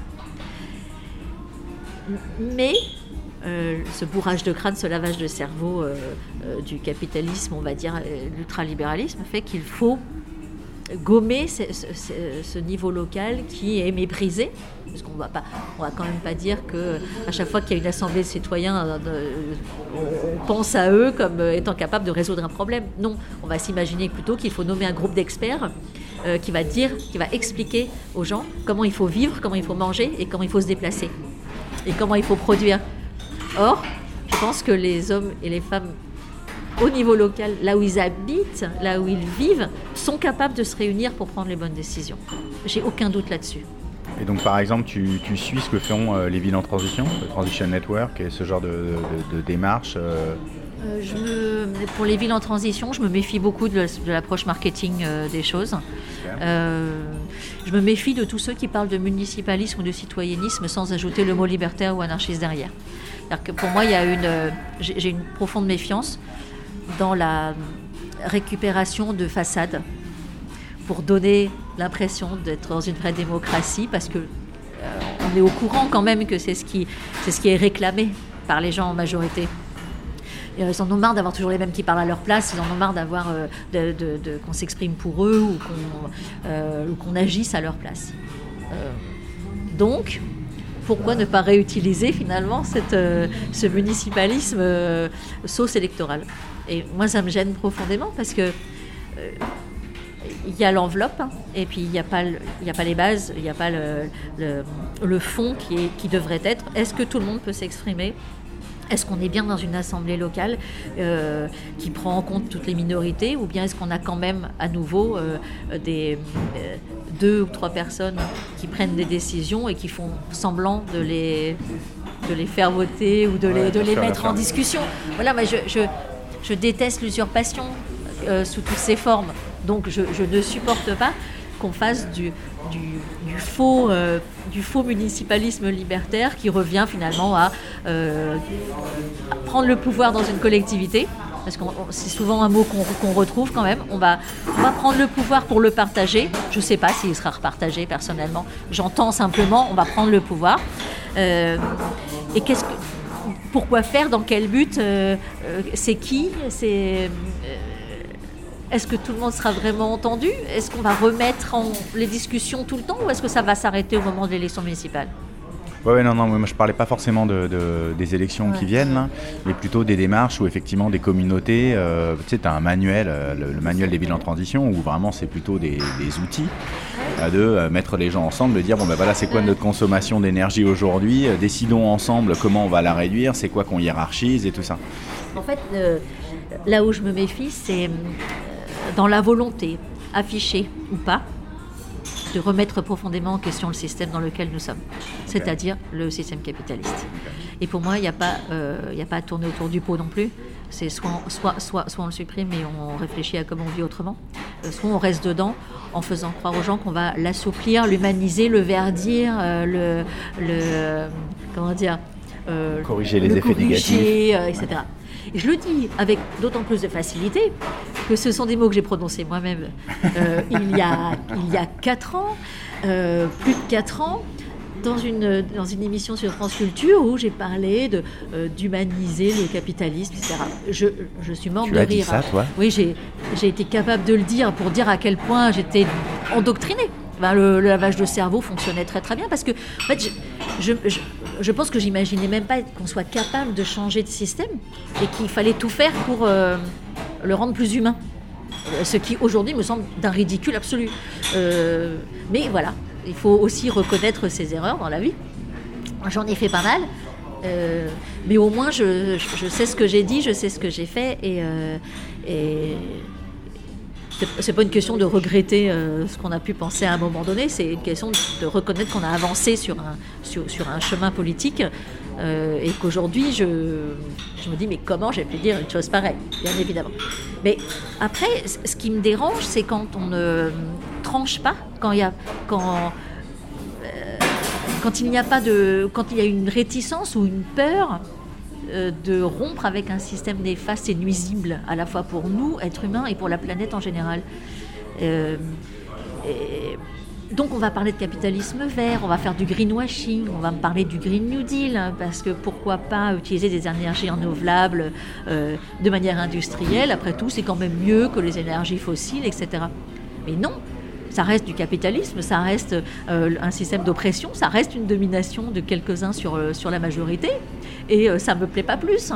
S2: Mais euh, ce bourrage de crâne, ce lavage de cerveau euh, du capitalisme, on va dire, l'ultralibéralisme, fait qu'il faut gommer ce, niveau local qui est méprisé. Parce qu'on va pas, on va quand même pas dire que à chaque fois qu'il y a une assemblée de citoyens, euh, on pense à eux comme étant capables de résoudre un problème. Non, on va s'imaginer plutôt qu'il faut nommer un groupe d'experts euh, qui va dire, qui va expliquer aux gens comment il faut vivre, comment il faut manger et comment il faut se déplacer et comment il faut produire. Or, je pense que les hommes et les femmes au niveau local, là où ils habitent, là où ils vivent, sont capables de se réunir pour prendre les bonnes décisions. J'ai aucun doute là-dessus.
S4: Et donc, par exemple, tu, suis ce que font euh, les villes en transition, le Transition Network et ce genre de, démarche euh
S2: euh, je Pour les villes en transition, je me méfie beaucoup de, l'approche marketing des choses. je me méfie de tous ceux qui parlent de municipalisme ou de citoyennisme sans ajouter le mot libertaire ou anarchiste derrière. Que pour moi, il y a une, j'ai une profonde méfiance dans la récupération de façades pour donner l'impression d'être dans une vraie démocratie, parce que euh, on est au courant quand même que c'est ce qui, c'est ce qui est réclamé par les gens en majorité. Euh, ils en ont marre d'avoir toujours les mêmes qui parlent à leur place, ils en ont marre d'avoir euh, qu'on s'exprime pour eux ou qu'on, agisse à leur place. donc, pourquoi ne pas réutiliser finalement ce municipalisme sauce électorale? Et moi, ça me gêne profondément parce que il y a l'enveloppe hein, et puis il n'y a, pas le- il y a pas les bases, il n'y a pas le, le, le fond qui, est, qui devrait être. Est-ce que tout le monde peut s'exprimer? Est-ce qu'on est bien dans une assemblée locale euh, qui prend en compte toutes les minorités ou bien est-ce qu'on a quand même à nouveau euh, des euh, deux ou trois personnes qui prennent des décisions et qui font semblant de les, de les faire voter ou de les, de mettre en discussion? Voilà, moi je, je, je déteste l'usurpation sous toutes ses formes. Donc je, ne supporte pas qu'on fasse euh, du faux municipalisme libertaire qui revient finalement à, euh, prendre le pouvoir dans une collectivité. Parce que c'est souvent un mot qu'on retrouve quand même. On va, prendre le pouvoir pour le partager. Je ne sais pas s'il sera repartagé personnellement. J'entends simplement, on va prendre le pouvoir. Euh, et que, pourquoi faire? Dans quel but? C'est qui? C'est est-ce que tout le monde sera vraiment entendu? Est-ce qu'on va remettre en les discussions tout le temps ou est-ce que ça va s'arrêter au moment de l'élection municipale
S4: ouais, non, non, moi je parlais pas forcément de, de- des élections qui viennent, là, mais plutôt des démarches où effectivement des communautés, euh, tu sais, tu as un manuel, euh, le, le manuel des villes en transition, où vraiment c'est plutôt des, des outils à de euh, mettre les gens ensemble, de dire bon ben voilà c'est quoi notre consommation d'énergie aujourd'hui, euh, décidons ensemble comment on va la réduire, c'est quoi qu'on hiérarchise et tout ça.
S2: En fait, euh, là où je me méfie, c'est euh, dans la volonté, affichée ou pas, de remettre profondément en question le système dans lequel nous sommes, c'est-à-dire le système capitaliste. Et pour moi, il n'y a, pas, euh, y a pas à tourner autour du pot non plus. C'est soit, on- soit, soit, soit on le supprime et on réfléchit à comment on vit autrement, euh, soit on reste dedans en faisant croire aux gens qu'on va l'assouplir, l'humaniser, le verdir, euh, le, le. Comment dire euh,
S4: Corriger les
S2: le
S4: effets
S2: corriger, euh, etc. Et je le dis avec d'autant plus de facilité que ce sont des mots que j'ai prononcés moi-même euh, il, y a, il y a 4 ans, euh, plus de 4 ans, dans une, dans une émission sur France Culture où j'ai parlé de, euh, d'humaniser le capitalisme, etc. Je, je suis morte
S4: Tu
S2: de
S4: as dit
S2: rire.
S4: ça, toi?
S2: Oui, j'ai, j'ai été capable de le dire pour dire à quel point j'étais endoctrinée. Ben, le, lavage de cerveau fonctionnait très très bien parce que je, je, je- pense que j'imaginais même pas qu'on soit capable de changer de système et qu'il fallait tout faire pour euh, le rendre plus humain. Euh, Ce qui aujourd'hui me semble d'un ridicule absolu. Euh, mais voilà, il faut aussi reconnaître ses erreurs dans la vie. J'en ai fait pas mal. mais au moins, je, sais ce que j'ai dit, je sais ce que j'ai fait. Et c'est- pas une question de regretter euh, ce qu'on a pu penser à un moment donné, c'est une question de reconnaître qu'on a avancé sur un, sur, un chemin politique euh, et qu'aujourd'hui, je, je me dis, mais comment j'ai pu dire une chose pareille, bien évidemment. Mais après, ce qui me dérange, c'est quand on ne tranche pas, quand il y a. Quand, euh, quand il n'y a pas de. Quand il y a une réticence ou une peur de rompre avec un système néfaste et nuisible, à la fois pour nous, êtres humains, et pour la planète en général. Euh, et donc on va parler de capitalisme vert, on va faire du greenwashing, on va me parler du Green New Deal, hein, parce que pourquoi pas utiliser des énergies renouvelables euh, de manière industrielle, après tout c'est quand même mieux que les énergies fossiles, etc. Mais non, ça reste du capitalisme, ça reste euh, un système d'oppression, ça reste une domination de quelques-uns sur, euh, sur la majorité, et euh, ça me plaît pas plus.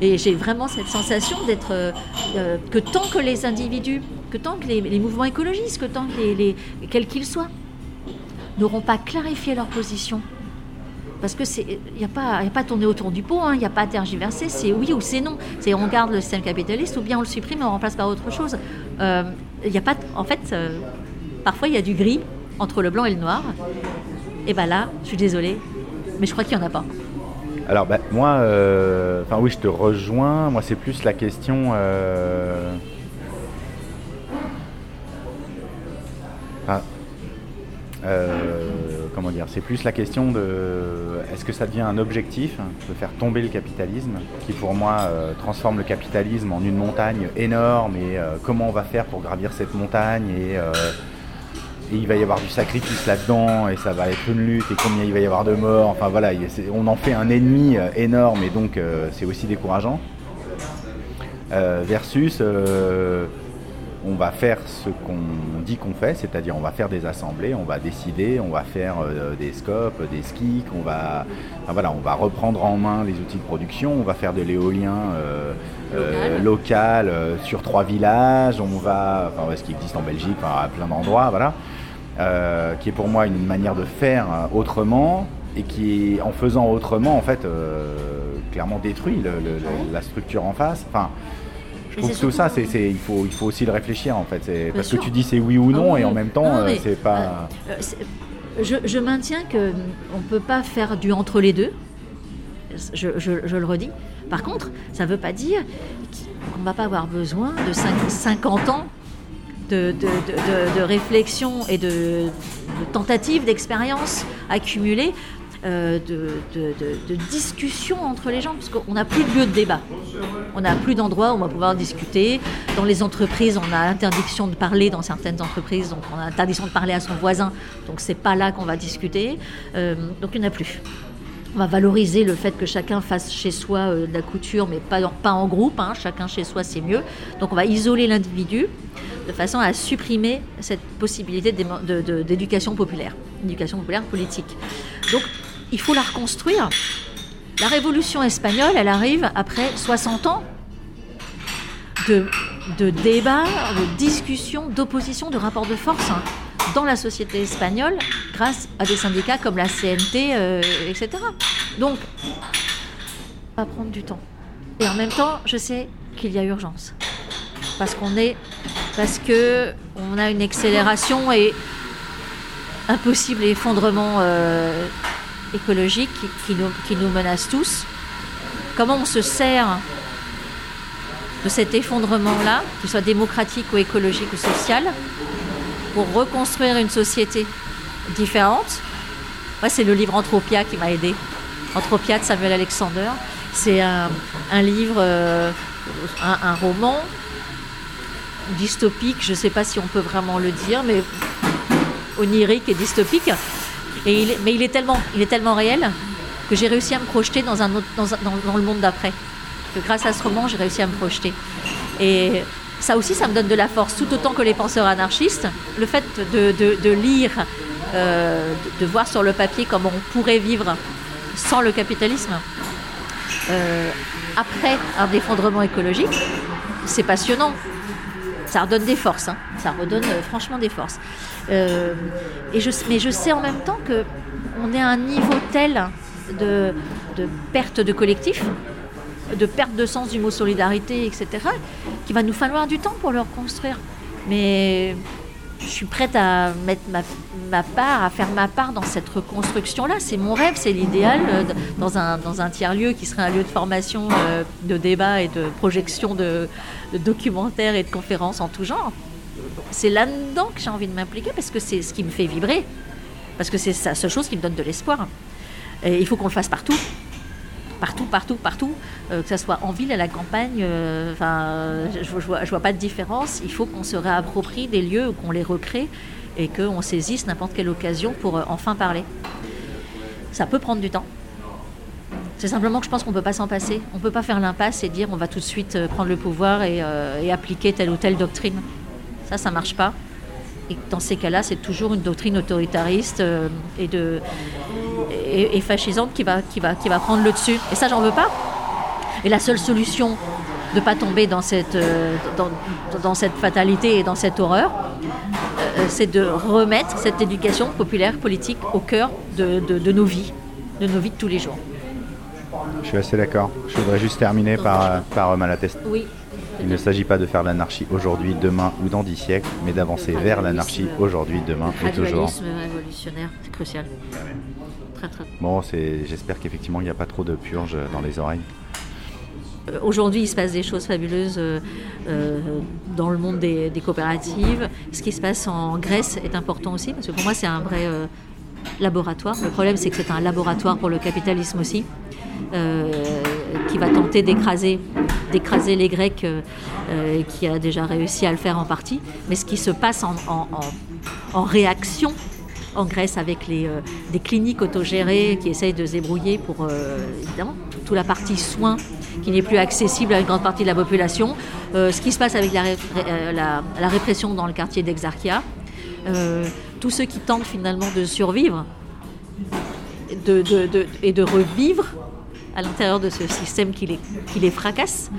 S2: Et j'ai vraiment cette sensation d'être que tant que les individus, que tant que les, mouvements écologistes, que tant que les, quels qu'ils soient, n'auront pas clarifié leur position. Parce que c'est, il n'y a pas, y a pas à tourner autour du pot, hein, il n'y a pas à tergiverser, c'est oui ou c'est non. C'est on garde le système capitaliste ou bien on le supprime et on remplace par autre chose. Il y a pas, en fait, parfois il y a du gris entre le blanc et le noir. Et ben là, je suis désolée, mais je crois qu'il n'y en a pas.
S4: Alors bah, moi, euh, enfin oui, je te rejoins. Moi, c'est plus la question. euh, ah, euh, comment dire C'est plus la question de est-ce que ça devient un objectif de faire tomber le capitalisme, qui pour moi transforme le capitalisme en une montagne énorme et comment on va faire pour gravir cette montagne et et il va y avoir du sacrifice là-dedans, et ça va être une lutte, et combien il va y avoir de morts. Enfin voilà, on en fait un ennemi euh, énorme, et donc euh, c'est aussi décourageant. Euh, versus, euh, on va faire ce qu'on dit qu'on fait, c'est-à-dire on va faire des assemblées, on va décider, on va faire des scopes, des skis, on va, enfin, voilà, on va reprendre en main les outils de production, on va faire de l'éolien
S2: Local.
S4: local, sur trois villages. On va, enfin, ce qui existe en Belgique, enfin, à plein d'endroits, voilà. Euh, qui est pour moi une manière de faire euh, autrement et qui, en faisant autrement, en fait, euh, clairement détruit le- le- le- la structure en face. Enfin, je trouve que tout ça, c'est, il, faut, il faut aussi le réfléchir, en fait. C'est, parce
S2: sûr.
S4: que tu dis c'est oui ou non,
S2: Ah oui,
S4: et en même temps,
S2: Non,
S4: c'est pas.
S2: Je, je maintiens que on ne peut pas faire du entre les deux. Je, je- je le redis. Par contre, ça ne veut pas dire qu'on ne va pas avoir besoin de cinq- 50 ans de, de, réflexion et de, tentatives, d'expérience accumulées, euh, de, de, de- de discussion entre les gens, parce qu'on n'a plus de lieu de débat. On n'a plus d'endroit où on va pouvoir discuter. Dans les entreprises, on a interdiction de parler dans certaines entreprises, donc on a interdiction de parler à son voisin, donc c'est pas là qu'on va discuter. Euh, donc il n'y en a plus. On va valoriser le fait que chacun fasse chez soi euh, de la couture, mais pas, en- groupe. hein. Chacun chez soi, c'est mieux. Donc on va isoler l'individu de façon à supprimer cette possibilité d'éducation populaire, éducation populaire politique. Donc il faut la reconstruire. La révolution espagnole, elle arrive après 60 ans de, de débats, de discussions, d'opposition, de rapports de force hein, dans la société espagnole grâce à des syndicats comme la CNT, euh, etc. Donc, ça va prendre du temps. Et en même temps, je sais qu'il y a urgence. Parce qu'on est. Parce que on a une accélération et un possible effondrement euh, écologique qui nous, qui nous menace tous. Comment on se sert de cet effondrement-là, qu'il soit démocratique ou écologique ou social, pour reconstruire une société différente. Moi, c'est le livre Anthropia qui m'a aidé. Anthropia de Samuel Alexander. C'est un, un livre, euh, un, roman dystopique, je ne sais pas si on peut vraiment le dire, mais onirique et dystopique. Et il mais il est, tellement, il est tellement réel que j'ai réussi à me projeter dans, un autre, dans, dans- dans le monde d'après. Grâce à ce roman, j'ai réussi à me projeter. Et ça aussi, ça me donne de la force, tout autant que les penseurs anarchistes. Le fait de, lire, euh, de, voir sur le papier comment on pourrait vivre sans le capitalisme, euh, après un effondrement écologique, c'est passionnant. Ça redonne des forces, hein. ça redonne euh, franchement des forces. Et je, mais je sais en même temps que on est à un niveau tel de perte de collectif, de perte de sens du mot solidarité, etc., qu'il va nous falloir du temps pour le reconstruire. Mais je suis prête à mettre ma, ma part, à faire ma part dans cette reconstruction-là. C'est mon rêve, c'est l'idéal euh, dans un, dans un tiers-lieu qui serait un lieu de formation, euh, de débat et de projection de, de documentaires et de conférences en tout genre. C'est là-dedans que j'ai envie de m'impliquer parce que c'est ce qui me fait vibrer. Parce que c'est la seule chose qui me donne de l'espoir. Et il faut qu'on le fasse partout. Partout, partout, partout. Euh, que ce soit en ville, à la campagne. euh, je, je vois, pas de différence. Il faut qu'on se réapproprie des lieux, qu'on les recrée et qu'on saisisse n'importe quelle occasion pour euh, enfin parler. Ça peut prendre du temps. C'est simplement que je pense qu'on ne peut pas s'en passer. On ne peut pas faire l'impasse et dire on va tout de suite prendre le pouvoir et, appliquer telle ou telle doctrine. Ça, ça ne marche pas. Et dans ces cas-là, c'est toujours une doctrine autoritariste et, de, et, et fascisante qui va, qui, va, qui va prendre le dessus. Et ça, j'en veux pas. Et la seule solution de ne pas tomber dans cette, euh, dans, dans cette fatalité et dans cette horreur, euh, c'est de remettre cette éducation populaire politique au cœur de, de- de nos vies, de nos vies de tous les jours.
S4: Je suis assez d'accord. Je voudrais juste terminer par, euh, par euh, Malatest.
S2: Oui.
S4: Il ne s'agit pas de faire l'anarchie aujourd'hui, demain ou dans dix siècles, mais d'avancer vers l'anarchie aujourd'hui, demain et toujours.
S2: Révolutionnaire, c'est crucial. Très, très.
S4: Bon, j'espère qu'effectivement il n'y a pas trop de purge dans les oreilles.
S2: Euh, Aujourd'hui, il se passe des choses fabuleuses euh, euh, dans le monde des, des coopératives. Ce qui se passe en Grèce est important aussi, parce que pour moi, c'est un vrai laboratoire. Le problème, c'est que c'est un laboratoire pour le capitalisme aussi, euh, qui va tenter d'écraser, d'écraser les Grecs, euh, et qui a déjà réussi à le faire en partie. Mais ce qui se passe en, en- en- en réaction en Grèce avec euh, des cliniques autogérées qui essayent de se débrouiller pour, euh, évidemment, tout- toute la partie soins qui n'est plus accessible à une grande partie de la population. Euh, ce qui se passe avec la, ré- ré- la- la répression dans le quartier d'Exarchia. Tous ceux qui tentent finalement de survivre et de revivre à l'intérieur de ce système qui les, fracasse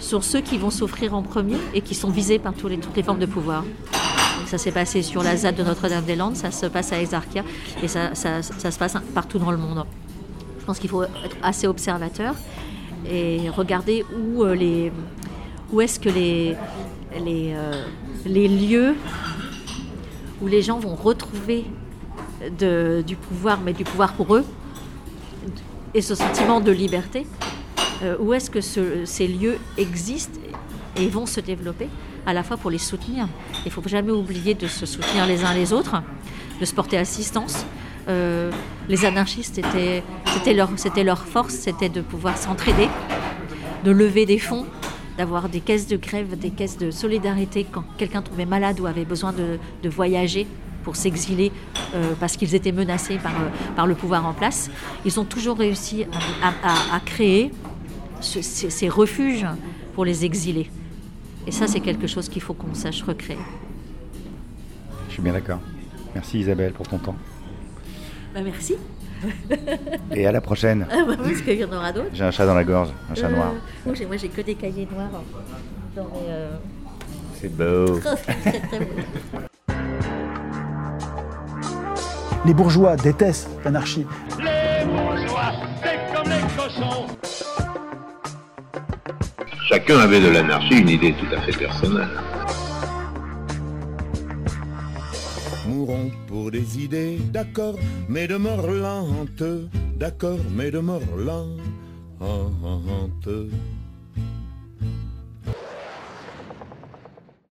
S2: sont ceux qui vont souffrir en premier et qui sont visés par toutes les formes de pouvoir. Ça s'est passé sur la ZAD de Notre-Dame-des-Landes, ça se passe à Exarchia et ça, se passe partout dans le monde. Je pense qu'il faut être assez observateur et regarder où, euh, les, où est-ce que les, les, euh, les lieux où les gens vont retrouver du pouvoir, mais du pouvoir pour eux, et ce sentiment de liberté, euh, où est-ce que ce- ces lieux existent et vont se développer, à la fois pour les soutenir. Il ne faut jamais oublier de se soutenir les uns les autres, de se porter assistance. Euh, les anarchistes, c'était leur, force, c'était de pouvoir s'entraider, de lever des fonds, d'avoir des caisses de grève, des caisses de solidarité quand quelqu'un tombait malade ou avait besoin de, voyager pour s'exiler euh, parce qu'ils étaient menacés par, euh, par le pouvoir en place. Ils ont toujours réussi à, créer ce- ces, ces refuges pour les exilés. Et ça, c'est quelque chose qu'il faut qu'on sache recréer.
S4: Je suis bien d'accord. Merci Isabelle pour ton temps.
S2: Bah, merci.
S4: Et à la prochaine.
S2: Ah, bah, parce qu'il y en aura d'autres.
S4: J'ai un chat dans la gorge, un chat
S2: Euh,
S4: noir.
S2: moi, j'ai- moi, j'ai que des cahiers noirs dans mes, euh,
S4: C'est beau.
S2: très, très beaux.
S1: Les bourgeois détestent l'anarchie.
S5: Les bourgeois, c'est comme les cochons.
S3: Chacun avait de l'anarchie une idée tout à fait personnelle.
S6: Mourons pour des idées, d'accord, mais de mort lente, d'accord, mais de mort lente.